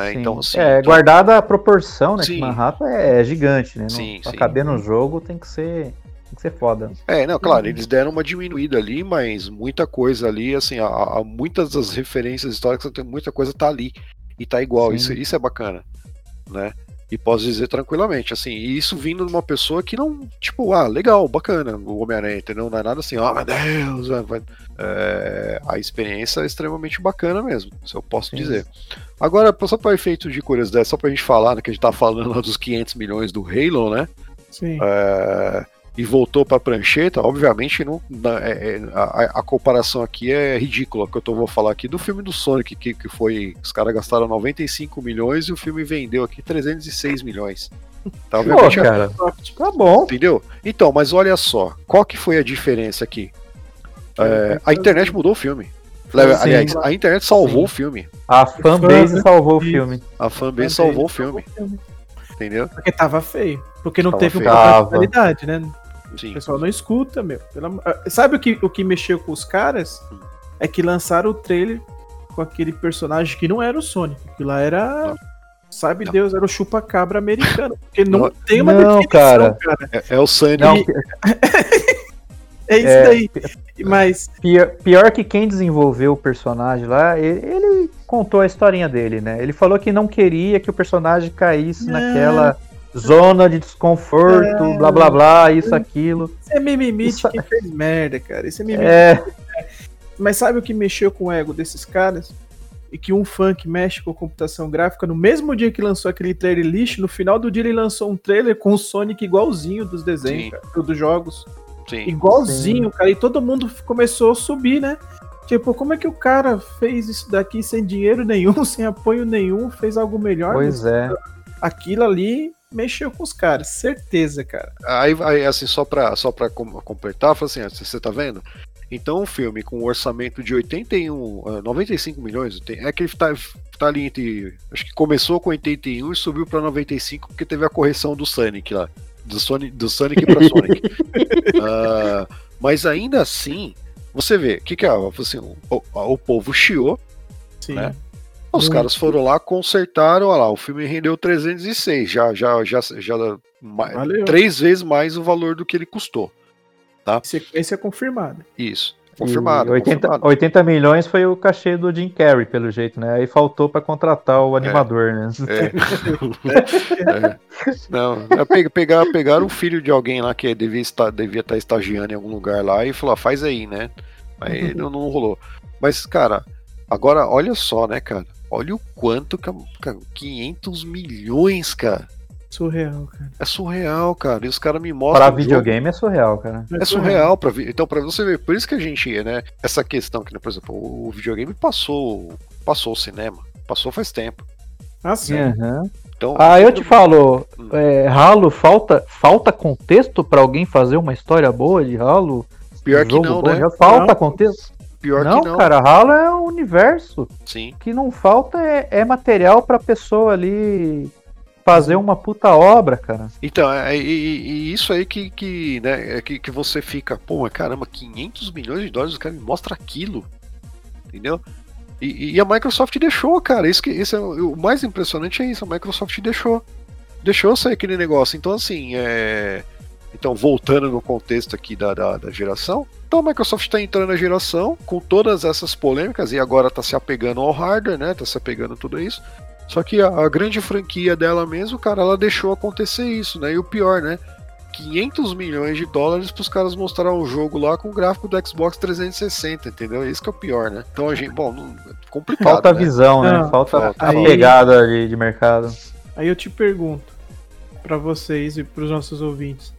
S1: Né? Então, assim,
S2: é, então... guardada a proporção, né? Sim. Que Manhattan é, é gigante, né? Sim, pra sim. caber no jogo tem que ser. Tem que ser foda.
S1: É, não, claro, eles deram uma diminuída ali, mas muita coisa ali, assim, a, a muitas das referências históricas, muita coisa tá ali e tá igual. Isso, isso é bacana, né? E posso dizer tranquilamente, assim, e isso vindo de uma pessoa que não, tipo, ah, legal, bacana, o Homem-Aranha, entendeu? Não é nada assim, ó, oh, meu Deus, é, a experiência é extremamente bacana mesmo, isso eu posso Sim. dizer. Agora, só para efeito de curiosidade, só pra gente falar, né, que a gente tá falando dos 500 milhões do Halo, né?
S3: Sim.
S1: É, e voltou para prancheta, obviamente não, é, é, a, a, comparação aqui é ridícula, que eu tô, vou falar aqui do filme do Sonic, que, que foi, os caras gastaram 95 milhões e o filme vendeu aqui 306 milhões.
S2: Tá, Pô, cara, tá bom.
S1: Entendeu? Então, mas olha só, qual que foi a diferença aqui? É, a internet mudou o filme. Aliás, a internet salvou Sim. o filme.
S2: A fanbase salvou o filme.
S1: A fanbase salvou o filme. Entendeu?
S3: Porque tava feio. Porque não tava teve uma qualidade, né? Sim. O pessoal não escuta, meu. Pela... Ah, sabe o que, o que mexeu com os caras? É que lançaram o trailer com aquele personagem que não era o Sonic, que lá era. Não. Sabe não. Deus, era o chupa-cabra americano. Porque não, não tem uma
S2: não, cara. cara.
S1: É, é, o Sonic. Não.
S3: é isso é, daí. Mas.
S2: Pior, pior, que quem desenvolveu o personagem lá, ele, ele, contou a historinha dele, né? Ele falou que não queria que o personagem caísse naquela zona de desconforto, é, blá blá blá, isso, aquilo.
S3: Isso é mimimi isso... que fez merda, cara. Isso é mimimi. É... Mas sabe o que mexeu com o ego desses caras? E que um fã que mexe com computação gráfica, no mesmo dia que lançou aquele trailer lixo, no final do dia ele lançou um trailer com o Sonic igualzinho dos desenhos, cara, dos jogos. Sim. Igualzinho, Sim. cara. E todo mundo começou a subir, né? Tipo, como é que o cara fez isso daqui sem dinheiro nenhum, sem apoio nenhum, fez algo melhor?
S2: Pois é.
S3: Aquilo ali mexeu com os caras, certeza, cara.
S1: Aí, aí assim, só pra, só pra completar, assim, você tá vendo? Então, um filme com um orçamento de 81, 95 ah, milhões, é que ele tá, tá ali entre. Acho que começou com 81 e subiu para 95 porque teve a correção do Sonic lá. Do Sonic, do Sonic pra Sonic. uh, mas ainda assim, você vê, o que, que é? Assim, o, o, o povo chiou, Sim. né? Os hum. caras foram lá, consertaram, olha lá, o filme rendeu 306, já, já, já, já três vezes mais o valor do que ele custou. Tá?
S3: Sequência confirmada.
S1: Isso. Confirmado,
S2: 80,
S1: confirmado.
S2: 80 milhões foi o cachê do Jim Carrey, pelo jeito, né? Aí faltou para contratar o animador, é, né?
S1: É. é. Não, é pegar, pegaram o filho de alguém lá que devia estar, devia estar estagiando em algum lugar lá e falou, ah, faz aí, né? Aí não, não rolou. Mas, cara, agora olha só, né, cara? Olha o quanto, cara, 500 milhões, cara.
S3: Surreal, cara. É
S1: surreal, cara. E os caras me mostram.
S2: Pra videogame é surreal, cara.
S1: É surreal para Então, para você ver, por isso que a gente, né? Essa questão que, por exemplo, o videogame passou, passou o cinema, passou faz tempo.
S3: Ah, sim.
S2: Uhum. Então, ah, eu te falo, hum. é, Halo, falta, falta contexto para alguém fazer uma história boa de Halo?
S1: Pior que não, bom, né?
S2: Falta não. contexto. Pior não, que não. cara, Halo é um universo.
S1: Sim.
S2: que não falta é, é material pra pessoa ali fazer uma puta obra, cara.
S1: Então, é, e, e isso aí que, que, né, é que, que você fica, pô, caramba, 500 milhões de dólares, o cara me mostra aquilo, entendeu? E, e, a Microsoft deixou, cara, isso, que, isso é o mais impressionante é isso, a Microsoft deixou, deixou sair aquele negócio, então assim, é... Então, voltando no contexto aqui da, da, da geração, então a Microsoft está entrando na geração com todas essas polêmicas e agora está se apegando ao hardware, né? Está se apegando a tudo isso. Só que a, a, grande franquia dela mesmo, cara, ela deixou acontecer isso, né? E o pior, né? 500 milhões de dólares para os caras mostrar o jogo lá com o gráfico do Xbox 360, entendeu? Isso que é o pior, né? Então a gente, bom, não, é complicado.
S2: Falta né? visão, né? Não, falta, falta a pegada ali de mercado.
S3: Aí eu te pergunto para vocês e para os nossos ouvintes: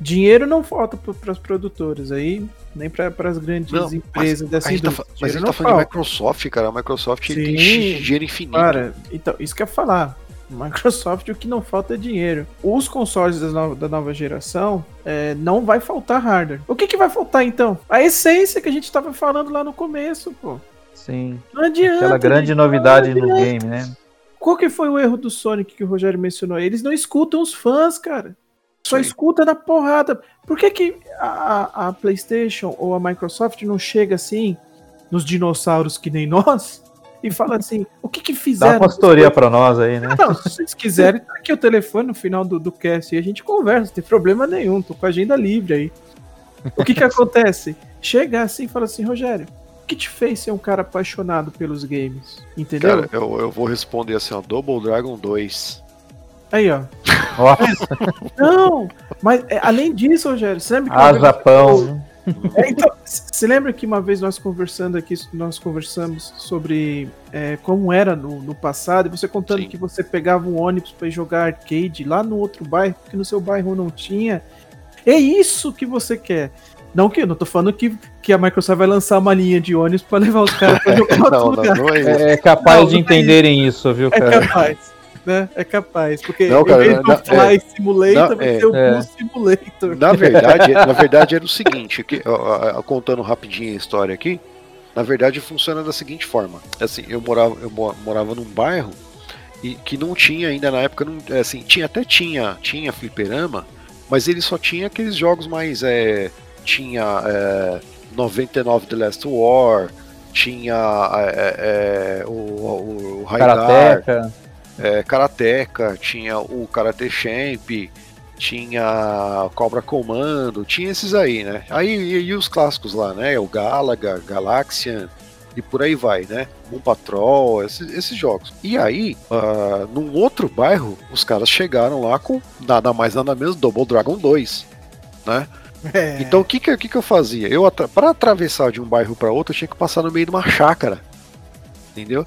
S3: dinheiro não falta para os produtores aí, nem para as grandes não, empresas dessa
S1: indústria. Tá, mas a gente tá falando falta. de Microsoft, cara. A Microsoft Sim, tem dinheiro infinito. Cara,
S3: então, isso que eu ia falar. Microsoft, o que não falta é dinheiro. Os consoles da nova, da nova geração é, não vai faltar hardware. O que, que vai faltar então? A essência que a gente estava falando lá no começo, pô.
S2: Sim. Não adianta. Aquela grande novidade no game, né?
S3: Qual que foi o erro do Sonic que o Rogério mencionou? Eles não escutam os fãs, cara. Só Sim. escuta na porrada. Por que, que a, a, PlayStation ou a Microsoft não chega assim nos dinossauros que nem nós e fala assim: o que que fizeram? Dá
S2: uma consultoria para nós aí, né?
S3: Não, se vocês quiserem, tá aqui o telefone no final do, do cast e a gente conversa, não tem problema nenhum, tô com a agenda livre aí. O que que acontece? Chega assim e fala assim: Rogério, o que te fez ser um cara apaixonado pelos games? Entendeu? Cara,
S1: eu, eu vou responder assim: ó, Double Dragon 2.
S3: Aí, ó. Não, mas é, além disso, Rogério, você lembra
S2: que. Ah, Japão.
S3: É, então, você lembra que uma vez nós conversando aqui, nós conversamos sobre é, como era no, no, passado, e você contando Sim. que você pegava um ônibus para jogar arcade lá no outro bairro, porque no seu bairro não tinha. É isso que você quer. Não que eu não tô falando que, que a Microsoft vai lançar uma linha de ônibus para levar os caras para jogar
S2: não, outro não, lugar. Não é, é, capaz não, de entenderem isso, viu, é cara?
S3: É capaz né? É capaz. Porque não, cara, em vez do na, Fly é, Simulator, na, vai é, ser o é. Simulator.
S1: Na verdade, na verdade era o seguinte, que, ó, ó, contando rapidinho a história aqui, na verdade funciona da seguinte forma. Assim, eu morava, eu morava num bairro e que não tinha ainda na época, não, é, assim, tinha até tinha, tinha fliperama, mas ele só tinha aqueles jogos mais é, tinha é, 99 The Last War, tinha é, é, o, o, o Raidar, é, Karateka, tinha o Karate Champ, tinha Cobra Comando, tinha esses aí, né? Aí e, e os clássicos lá, né? O Galaga, Galaxian e por aí vai, né? Moon Patrol, esses, esses jogos. E aí, uh, num outro bairro, os caras chegaram lá com nada mais nada menos Double Dragon 2, né? É. Então o que que, que que eu fazia? Eu para atravessar de um bairro para outro, eu tinha que passar no meio de uma chácara, entendeu?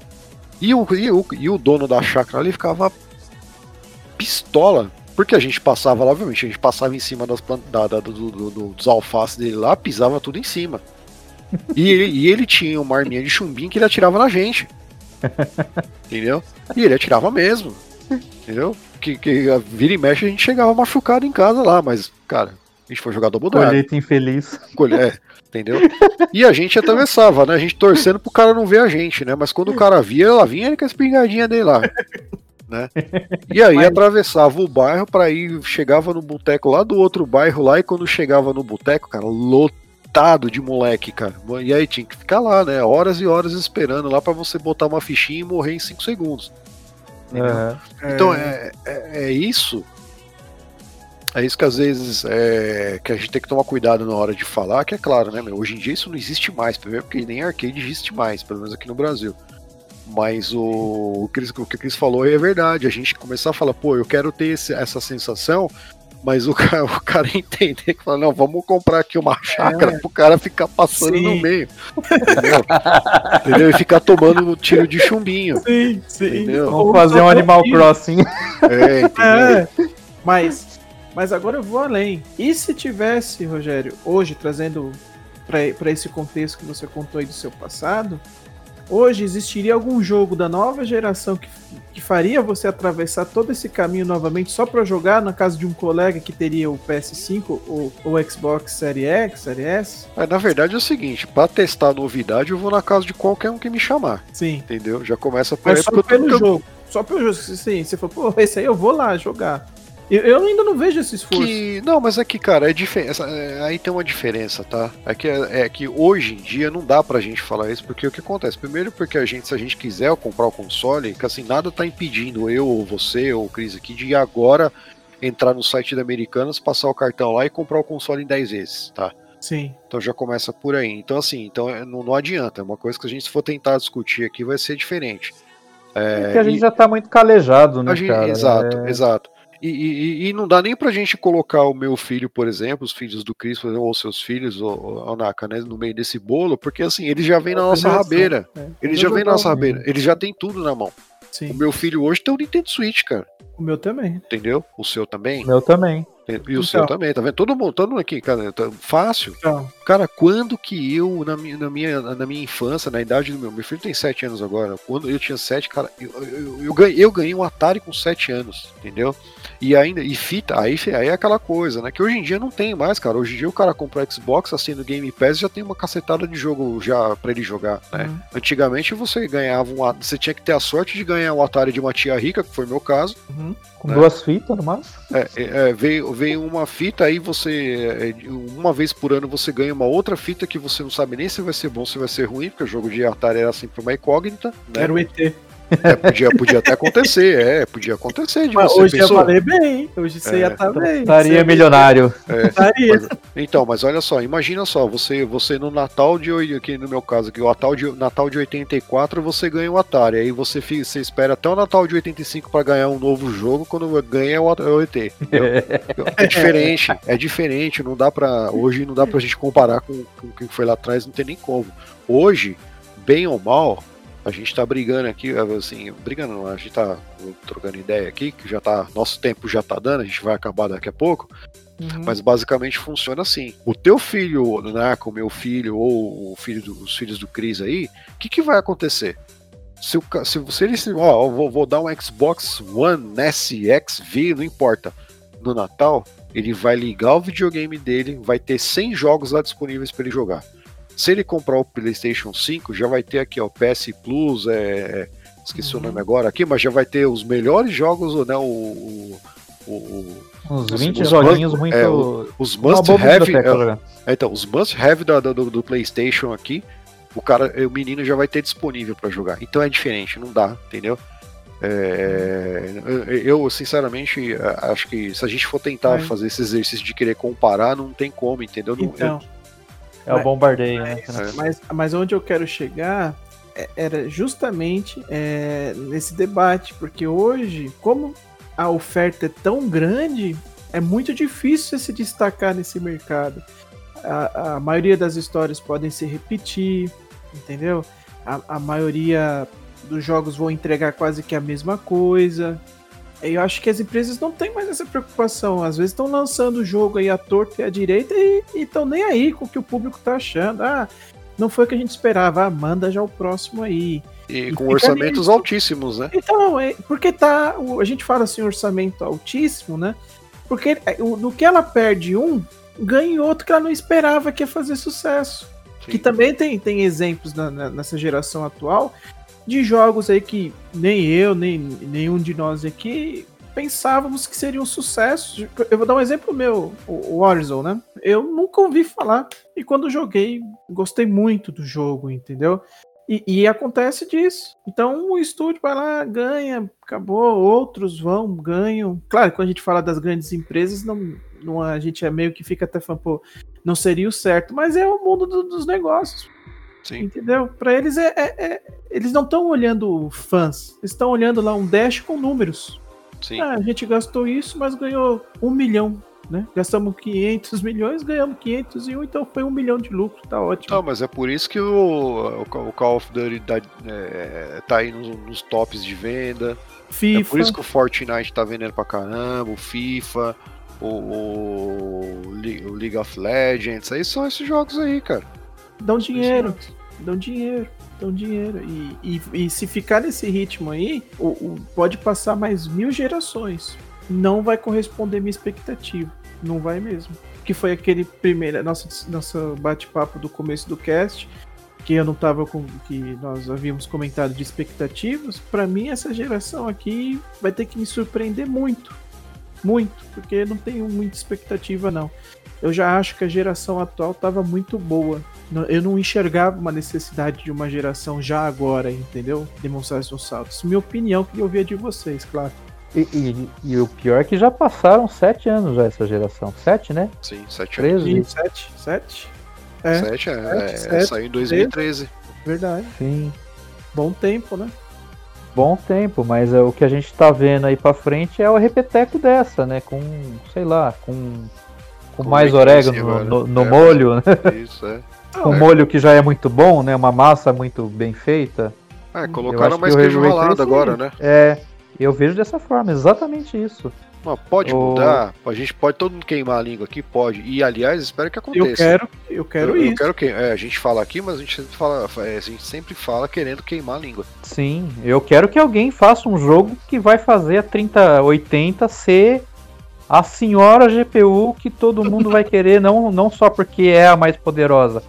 S1: E o, e o, e o dono da chácara ali ficava pistola, porque a gente passava lá, obviamente, a gente passava em cima das da, da, do, do, do, dos alfaces dele lá, pisava tudo em cima. E ele, e ele tinha uma arminha de chumbinho que ele atirava na gente. Entendeu? E ele atirava mesmo. Entendeu? Que, que vira e mexe a gente chegava machucado em casa lá, mas, cara, a gente foi jogar Double Dragon.
S2: Colheita infeliz.
S1: É, entendeu? E a gente atravessava, né? A gente torcendo pro cara não ver a gente, né? Mas quando o cara via, ela vinha com a espingardinha dele lá. Né? E aí Mas... atravessava o bairro para ir, chegava no boteco lá do outro bairro lá, e quando chegava no boteco, cara, lotado de moleque, cara. E aí tinha que ficar lá, né? Horas e horas esperando lá para você botar uma fichinha e morrer em 5 segundos. Uhum. Então é, é, é isso é isso que às vezes é, que a gente tem que tomar cuidado na hora de falar, que é claro, né, meu, hoje em dia isso não existe mais, primeiro porque nem arcade existe mais, pelo menos aqui no Brasil. Mas o, o, Chris, o que o Chris falou é verdade, a gente começar a falar, pô, eu quero ter esse, essa sensação, mas o cara, o cara entender que fala, não, vamos comprar aqui uma chácara é. pro cara ficar passando sim. no meio. Entendeu? entendeu? E ficar tomando um tiro de chumbinho.
S3: Sim, sim. Entendeu?
S2: Vamos fazer um Animal Crossing.
S3: É, entendeu? É. Mas mas agora eu vou além. E se tivesse, Rogério, hoje trazendo para esse contexto que você contou aí do seu passado, hoje existiria algum jogo da nova geração que, que faria você atravessar todo esse caminho novamente só para jogar na casa de um colega que teria o PS5 ou o Xbox Series X, Series S?
S1: É, na verdade é o seguinte, para testar novidade eu vou na casa de qualquer um que me chamar.
S3: Sim.
S1: Entendeu? Já começa
S3: por Mas aí. Só pelo jogo. Só pelo jogo. Sim, você falou, pô, esse aí eu vou lá jogar. Eu, eu ainda não vejo esse esforço.
S1: Que, não, mas é que, cara, é diferença. É, aí tem uma diferença, tá? É que, é, é que hoje em dia não dá pra gente falar isso, porque o que acontece? Primeiro, porque a gente, se a gente quiser comprar o console, que assim, nada tá impedindo eu, ou você, ou o Cris aqui, de agora entrar no site da Americanas, passar o cartão lá e comprar o console em 10 vezes, tá?
S3: Sim.
S1: Então já começa por aí. Então, assim, então é, não, não adianta. É uma coisa que a gente, se for tentar discutir aqui, vai ser diferente.
S2: É, Porque a gente e... já tá muito calejado, né,
S1: gente,
S2: cara?
S1: Exato, é... exato. E, e, e, não dá nem pra gente colocar o meu filho, por exemplo, os filhos do Cris, ou seus filhos, ou, ou Naka, né, no meio desse bolo, porque assim, ele já vem na nossa rabeira. É. Ele já vem na nossa rabeira. Ele já tem tudo na mão. Sim. O meu filho hoje tem o Nintendo Switch, cara.
S3: O meu também.
S1: Entendeu? O seu também?
S2: O meu também.
S1: E o então. seu também, tá vendo? Todo mundo, todo mundo aqui, cara, tá fácil. Então. Cara, quando que eu, na minha, na, minha, na minha infância, na idade do meu. Meu filho tem 7 anos agora. Quando eu tinha 7, cara, eu, eu, eu, ganhei, eu ganhei um Atari com 7 anos, entendeu? E ainda, e fita, aí, aí é aquela coisa, né? Que hoje em dia não tem mais, cara. Hoje em dia o cara compra Xbox, assim, no Game Pass já tem uma cacetada de jogo já pra ele jogar, né? Uhum. Antigamente você ganhava um. Você tinha que ter a sorte de ganhar um Atari de uma tia rica, que foi o meu caso.
S2: Uhum. Com né? duas fitas no máximo?
S1: É, é, é, veio, veio uma fita, aí você. É, uma vez por ano você ganha uma outra fita que você não sabe nem se vai ser bom, se vai ser ruim, porque o jogo de Atari era sempre uma incógnita.
S3: Né? Era o ET.
S1: É, podia, podia até acontecer, é, podia acontecer de
S3: mas você. Hoje pensou... eu falei bem, hoje você é, ia estar tá bem.
S2: Estaria milionário.
S1: É, mas, então, mas olha só, imagina só, você, você no Natal de aqui no meu caso, aqui, o Natal de, Natal de 84 você ganha o Atari, aí você, você espera até o Natal de 85 para ganhar um novo jogo, quando ganha é o, o ET. É diferente, é diferente, não dá para hoje não dá pra gente comparar com, com o que foi lá atrás, não tem nem como. Hoje, bem ou mal, a gente tá brigando aqui, assim, brigando não, a gente tá trocando ideia aqui, que já tá, nosso tempo já tá dando, a gente vai acabar daqui a pouco, uhum. mas basicamente funciona assim. O teu filho, né, com o meu filho, ou o filho dos filhos do Cris aí, o que que vai acontecer? Se, o, se, se ele, ó, vou, vou dar um Xbox One S, X, V, não importa, no Natal, ele vai ligar o videogame dele, vai ter 100 jogos lá disponíveis para ele jogar. Se ele comprar o PlayStation 5, já vai ter aqui, ó, PS Plus, é, esqueci uhum. o nome agora aqui, mas já vai ter os melhores jogos, né? O, o,
S2: o os 20 os joguinhos muito. É,
S1: os must have. É, é, então, os must have do, do, do, PlayStation aqui, o cara, o menino já vai ter disponível para jogar. Então é diferente, não dá, entendeu? É, eu, sinceramente, acho que se a gente for tentar é. fazer esse exercício de querer comparar, não tem como, entendeu?
S2: Então, eu, é o bombardeio, né?
S3: Mas, mas onde eu quero chegar é, era justamente é, nesse debate, porque hoje, como a oferta é tão grande, é muito difícil se destacar nesse mercado. A, a maioria das histórias podem se repetir, entendeu? A, a maioria dos jogos vão entregar quase que a mesma coisa. Eu acho que as empresas não têm mais essa preocupação. Às vezes estão lançando o jogo aí à torta e à direita e estão nem aí com o que o público está achando. Ah, não foi o que a gente esperava. Ah, manda já o próximo aí.
S1: E, e com orçamentos ali. altíssimos, né?
S3: Então, é, porque tá. A gente fala assim, orçamento altíssimo, né? Porque é, no que ela perde um, ganha outro que ela não esperava que ia fazer sucesso. Sim. Que também tem, tem exemplos na, na, nessa geração atual de jogos aí que nem eu, nem nenhum de nós aqui pensávamos que seria um sucesso. Eu vou dar um exemplo meu, o Warzone, né? Eu nunca ouvi falar e quando joguei, gostei muito do jogo, entendeu? E, e, acontece disso. Então o estúdio vai lá, ganha, acabou, outros vão, ganham. Claro, quando a gente fala das grandes empresas, não, não a gente é meio que fica até falando, pô, não seria o certo, mas é o mundo do, dos negócios. Sim. Entendeu? Para eles é, é, é, Eles não estão olhando fãs, estão olhando lá um dash com números. Sim. Ah, a gente gastou isso, mas ganhou um milhão. Né? Gastamos 500 milhões, ganhamos 501, então foi um milhão de lucro, tá ótimo.
S1: Não, mas é por isso que o, o Call of Duty tá, é, tá aí nos, nos, tops de venda. FIFA. É por isso que o Fortnite tá vendendo pra caramba, o FIFA, o, o, o League of Legends, aí são esses jogos aí, cara
S3: dão dinheiro. dão dinheiro, dão dinheiro. E, e, e se ficar nesse ritmo aí, o, o, pode passar mais mil gerações. Não vai corresponder minha expectativa. Não vai mesmo. Que foi aquele primeiro, nosso, nosso bate-papo do começo do cast, que eu não tava com. que nós havíamos comentado de expectativas. Para mim, essa geração aqui vai ter que me surpreender muito. Muito, porque não tenho muita expectativa, não eu já acho que a geração atual estava muito boa. Eu não enxergava uma necessidade de uma geração já agora, entendeu? Demonstrar esses saltos. Minha opinião, que eu via de vocês, claro.
S2: E, e, e, o pior é que já passaram sete anos já essa geração. Sete, né?
S1: Sim, sete anos.
S3: Sim, sete. Sete?
S1: É, sete, é, sete, é, sete, saiu em 2013.
S3: Verdade.
S2: Sim.
S3: Bom tempo, né?
S2: Bom tempo, mas é, o que a gente tá vendo aí pra frente é o repeteco dessa, né? Com, sei lá, com com mais orégano no, no é, molho, né? Isso, é. um molho que já é muito bom, né? Uma massa muito bem feita.
S1: É, colocaram mais que queijo ralado agora, né?
S2: É, eu vejo dessa forma, exatamente isso.
S1: Não, pode o... mudar, a gente pode todo mundo queimar a língua aqui, pode. E aliás, espero que aconteça.
S3: Eu quero, eu quero eu, isso. Eu
S1: quero que, é, a gente fala aqui, mas a gente sempre fala, é, a gente sempre fala querendo queimar a língua.
S2: Sim, eu quero que alguém faça um jogo que vai fazer a 3080 ser a senhora GPU que todo mundo vai querer, não, não só porque é a mais poderosa,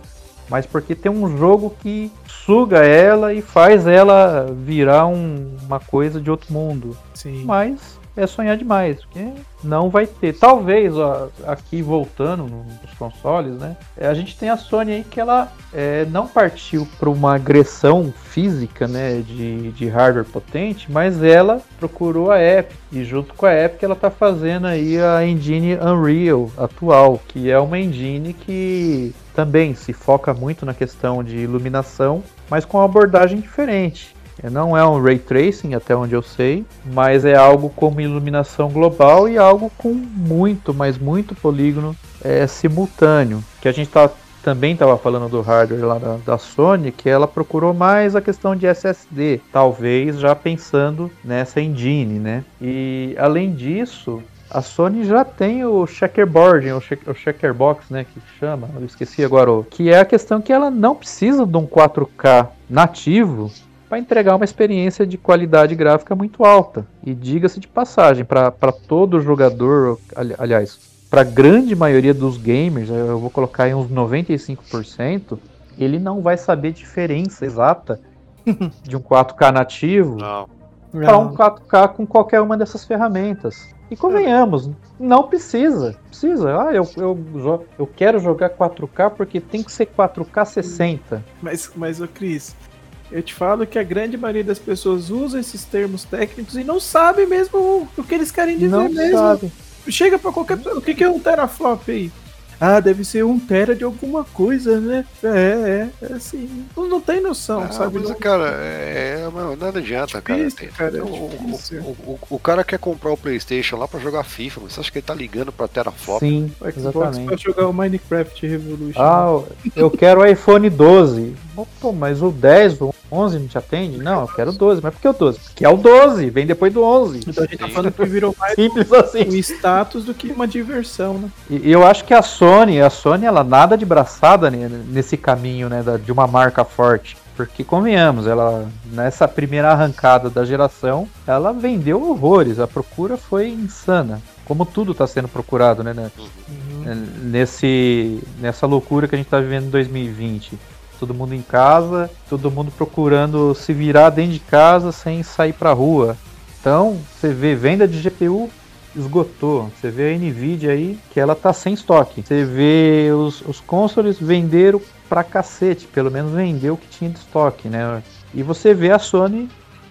S2: mas porque tem um jogo que suga ela e faz ela virar um, uma coisa de outro mundo.
S3: Sim.
S2: Mas é sonhar demais, porque não vai ter. Talvez, ó, aqui voltando nos consoles, né? É, a gente tem a Sony aí que ela é, não partiu para uma agressão física, né, de, de hardware potente, mas ela procurou a Epic e junto com a Epic ela tá fazendo aí a engine Unreal atual, que é uma engine que também se foca muito na questão de iluminação, mas com uma abordagem diferente. Não é um ray tracing, até onde eu sei, mas é algo como iluminação global e algo com muito, mas muito polígono é, simultâneo. Que a gente tá, também estava falando do hardware lá da, da, Sony, que ela procurou mais a questão de SSD, talvez já pensando nessa engine, né? E além disso, a Sony já tem o checkerboard, o, check, o checkerbox, né, que chama, eu esqueci agora, que é a questão que ela não precisa de um 4K nativo para entregar uma experiência de qualidade gráfica muito alta. E diga-se de passagem, para todo jogador, ali, aliás, para a grande maioria dos gamers, eu vou colocar em uns 95%, ele não vai saber diferença exata de um 4K nativo para um 4K com qualquer uma dessas ferramentas. E convenhamos, não precisa. Precisa. Ah, eu, eu, eu quero jogar 4K porque tem que ser 4K 60.
S3: Mas, mas o Cris, eu te falo que a grande maioria das pessoas usa esses termos técnicos e não sabe mesmo o que eles querem dizer não mesmo. Sabe. Chega para qualquer O que é um teraflop aí? Ah, deve ser um tera de alguma coisa, né? É, é, é assim. Não, não tem noção, ah, sabe?
S1: Mas,
S3: não...
S1: cara, é, é nada adianta, cara. Difícil, cara é o, o, o, o, cara quer comprar o PlayStation lá pra jogar FIFA, mas você acha que ele tá ligando pra teraflop?
S2: Sim, o Xbox
S3: pra jogar o Minecraft Revolution.
S2: Ah, eu quero o iPhone 12. Pô, mas o 10, o 11 não te atende? Não, eu quero o 12. Mas por que o 12? Porque é o 12, vem depois do 11.
S3: Então a gente tá falando que virou mais Simples assim. um status do que uma diversão, né?
S2: E eu acho que a Sony, a Sony, ela nada de braçada nesse caminho, né, de uma marca forte. Porque convenhamos, ela nessa primeira arrancada da geração, ela vendeu horrores. A procura foi insana. Como tudo está sendo procurado, né, né? Uhum. Nesse, nessa loucura que a gente está vivendo em 2020 todo mundo em casa, todo mundo procurando se virar dentro de casa sem sair para rua. Então, você vê venda de GPU esgotou. Você vê a Nvidia aí que ela tá sem estoque. Você vê os, os consoles venderam pra cacete, pelo menos vendeu o que tinha de estoque, né? E você vê a Sony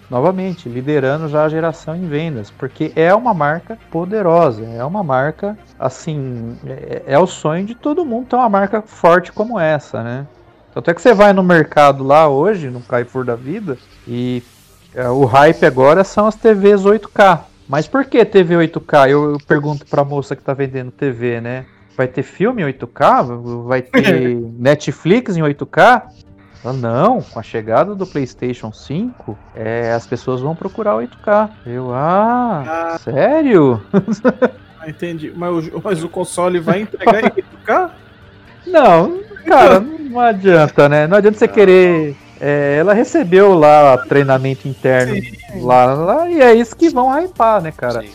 S2: novamente liderando já a geração em vendas, porque é uma marca poderosa, é uma marca assim, é, é o sonho de todo mundo ter uma marca forte como essa, né? Tanto é que você vai no mercado lá hoje, no Carrefour da vida, e é, o hype agora são as TVs 8K. Mas por que TV 8K? Eu, eu pergunto pra moça que tá vendendo TV, né? Vai ter filme em 8K? Vai ter Netflix em 8K? Ah, não, com a chegada do PlayStation 5, é, as pessoas vão procurar 8K. Eu, ah, ah. sério?
S3: Ah, entendi. Mas o, mas o console vai entregar em 8K?
S2: Não, cara, Não adianta, né? Não adianta você querer. É, ela recebeu lá treinamento interno lá, lá, e é isso que vão hypar, né, cara? Sim.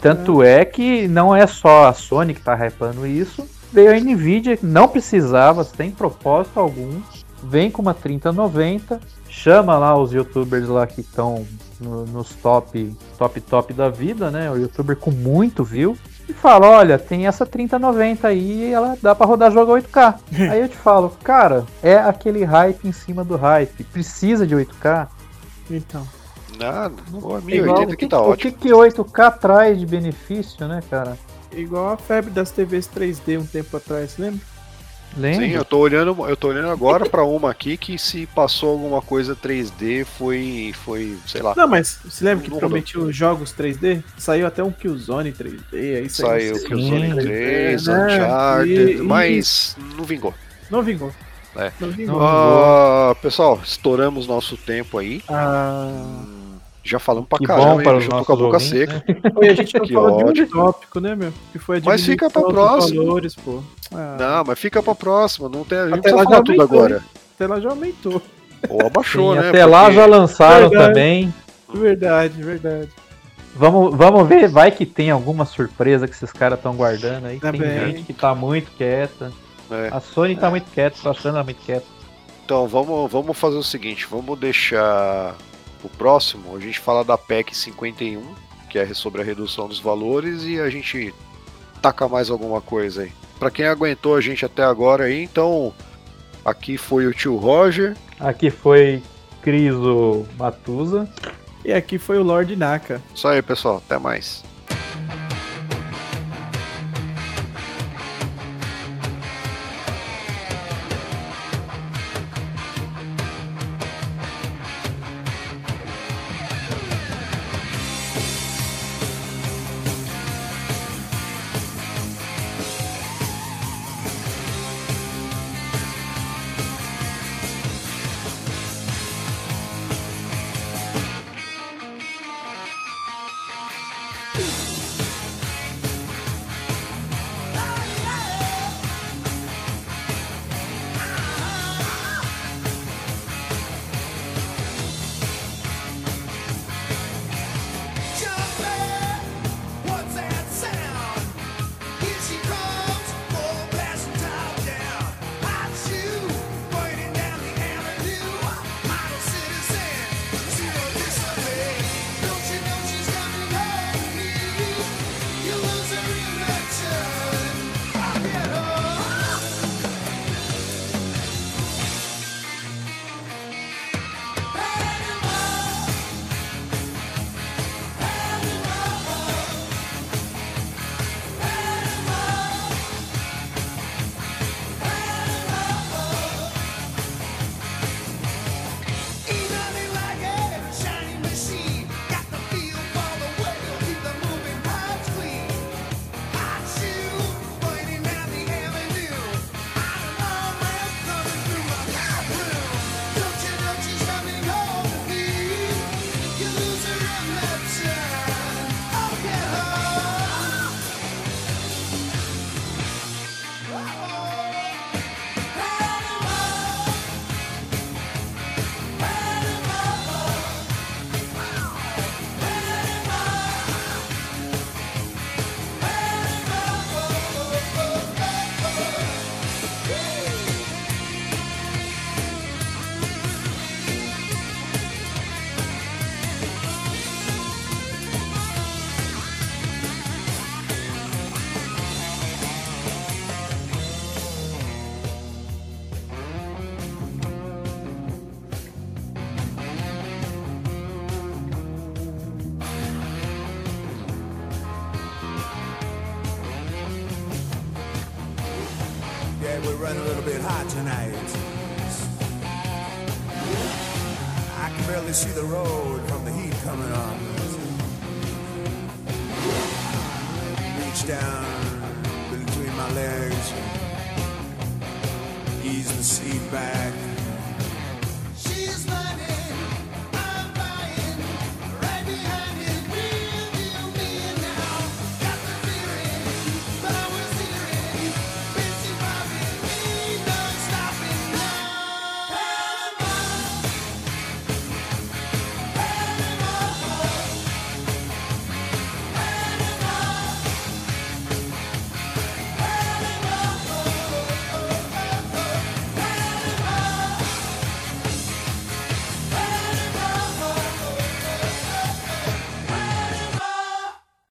S2: Tanto é. é que não é só a Sony que tá hypando isso, veio a Nvidia que não precisava, sem propósito algum, vem com uma 3090, chama lá os youtubers lá que estão no, nos top, top, top da vida, né? O youtuber com muito view. E fala, olha, tem essa 3090 aí e ela dá para rodar jogo 8K. aí eu te falo, cara, é aquele hype em cima do hype. Precisa de 8K?
S3: Então.
S5: Nada, pô, 1080 que, tá
S2: ótimo. O que, que 8K traz de benefício, né, cara?
S3: Igual a febre das TVs 3D um tempo atrás, lembra?
S5: Lembra? Sim, eu tô olhando, eu tô olhando agora para uma aqui que se passou alguma coisa 3D foi, foi, sei lá.
S3: Não, mas você lembra que prometiu jogos 3D? Saiu até um Killzone 3D, aí
S5: saiu, saiu Killzone 3, né? Uncharted, e, mas e... não vingou.
S3: Não vingou.
S5: É. Não vingou. Uh, pessoal, estouramos nosso tempo aí.
S3: Ah.
S5: Já falamos pra que caramba, bom para já tô com a boca ouvintes, seca.
S3: Né? a gente não que falou ótimo. de um tópico, né, meu? Que foi a
S5: mas fica pra próxima.
S3: Valores, pô.
S5: Ah. Não, mas fica pra próxima. Não tem, a gente até lá já tudo agora. Hein?
S3: Até lá já aumentou.
S5: Ou abaixou,
S2: Sim,
S5: né?
S2: Até porque... lá já lançaram verdade. também.
S3: Verdade, verdade.
S2: Vamos, vamos ver, vai que tem alguma surpresa que esses caras estão guardando aí. Tá tem gente que tá muito quieta. É. A Sony tá muito quieta, tô achando ela muito quieta.
S5: Então, vamos, vamos fazer o seguinte, vamos deixar o próximo, a gente fala da PEC 51, que é sobre a redução dos valores, e a gente taca mais alguma coisa aí. Para quem aguentou a gente até agora aí, então aqui foi o tio Roger.
S2: Aqui foi Criso Matusa.
S3: E aqui foi o Lord Naka.
S5: Isso aí, pessoal. Até mais.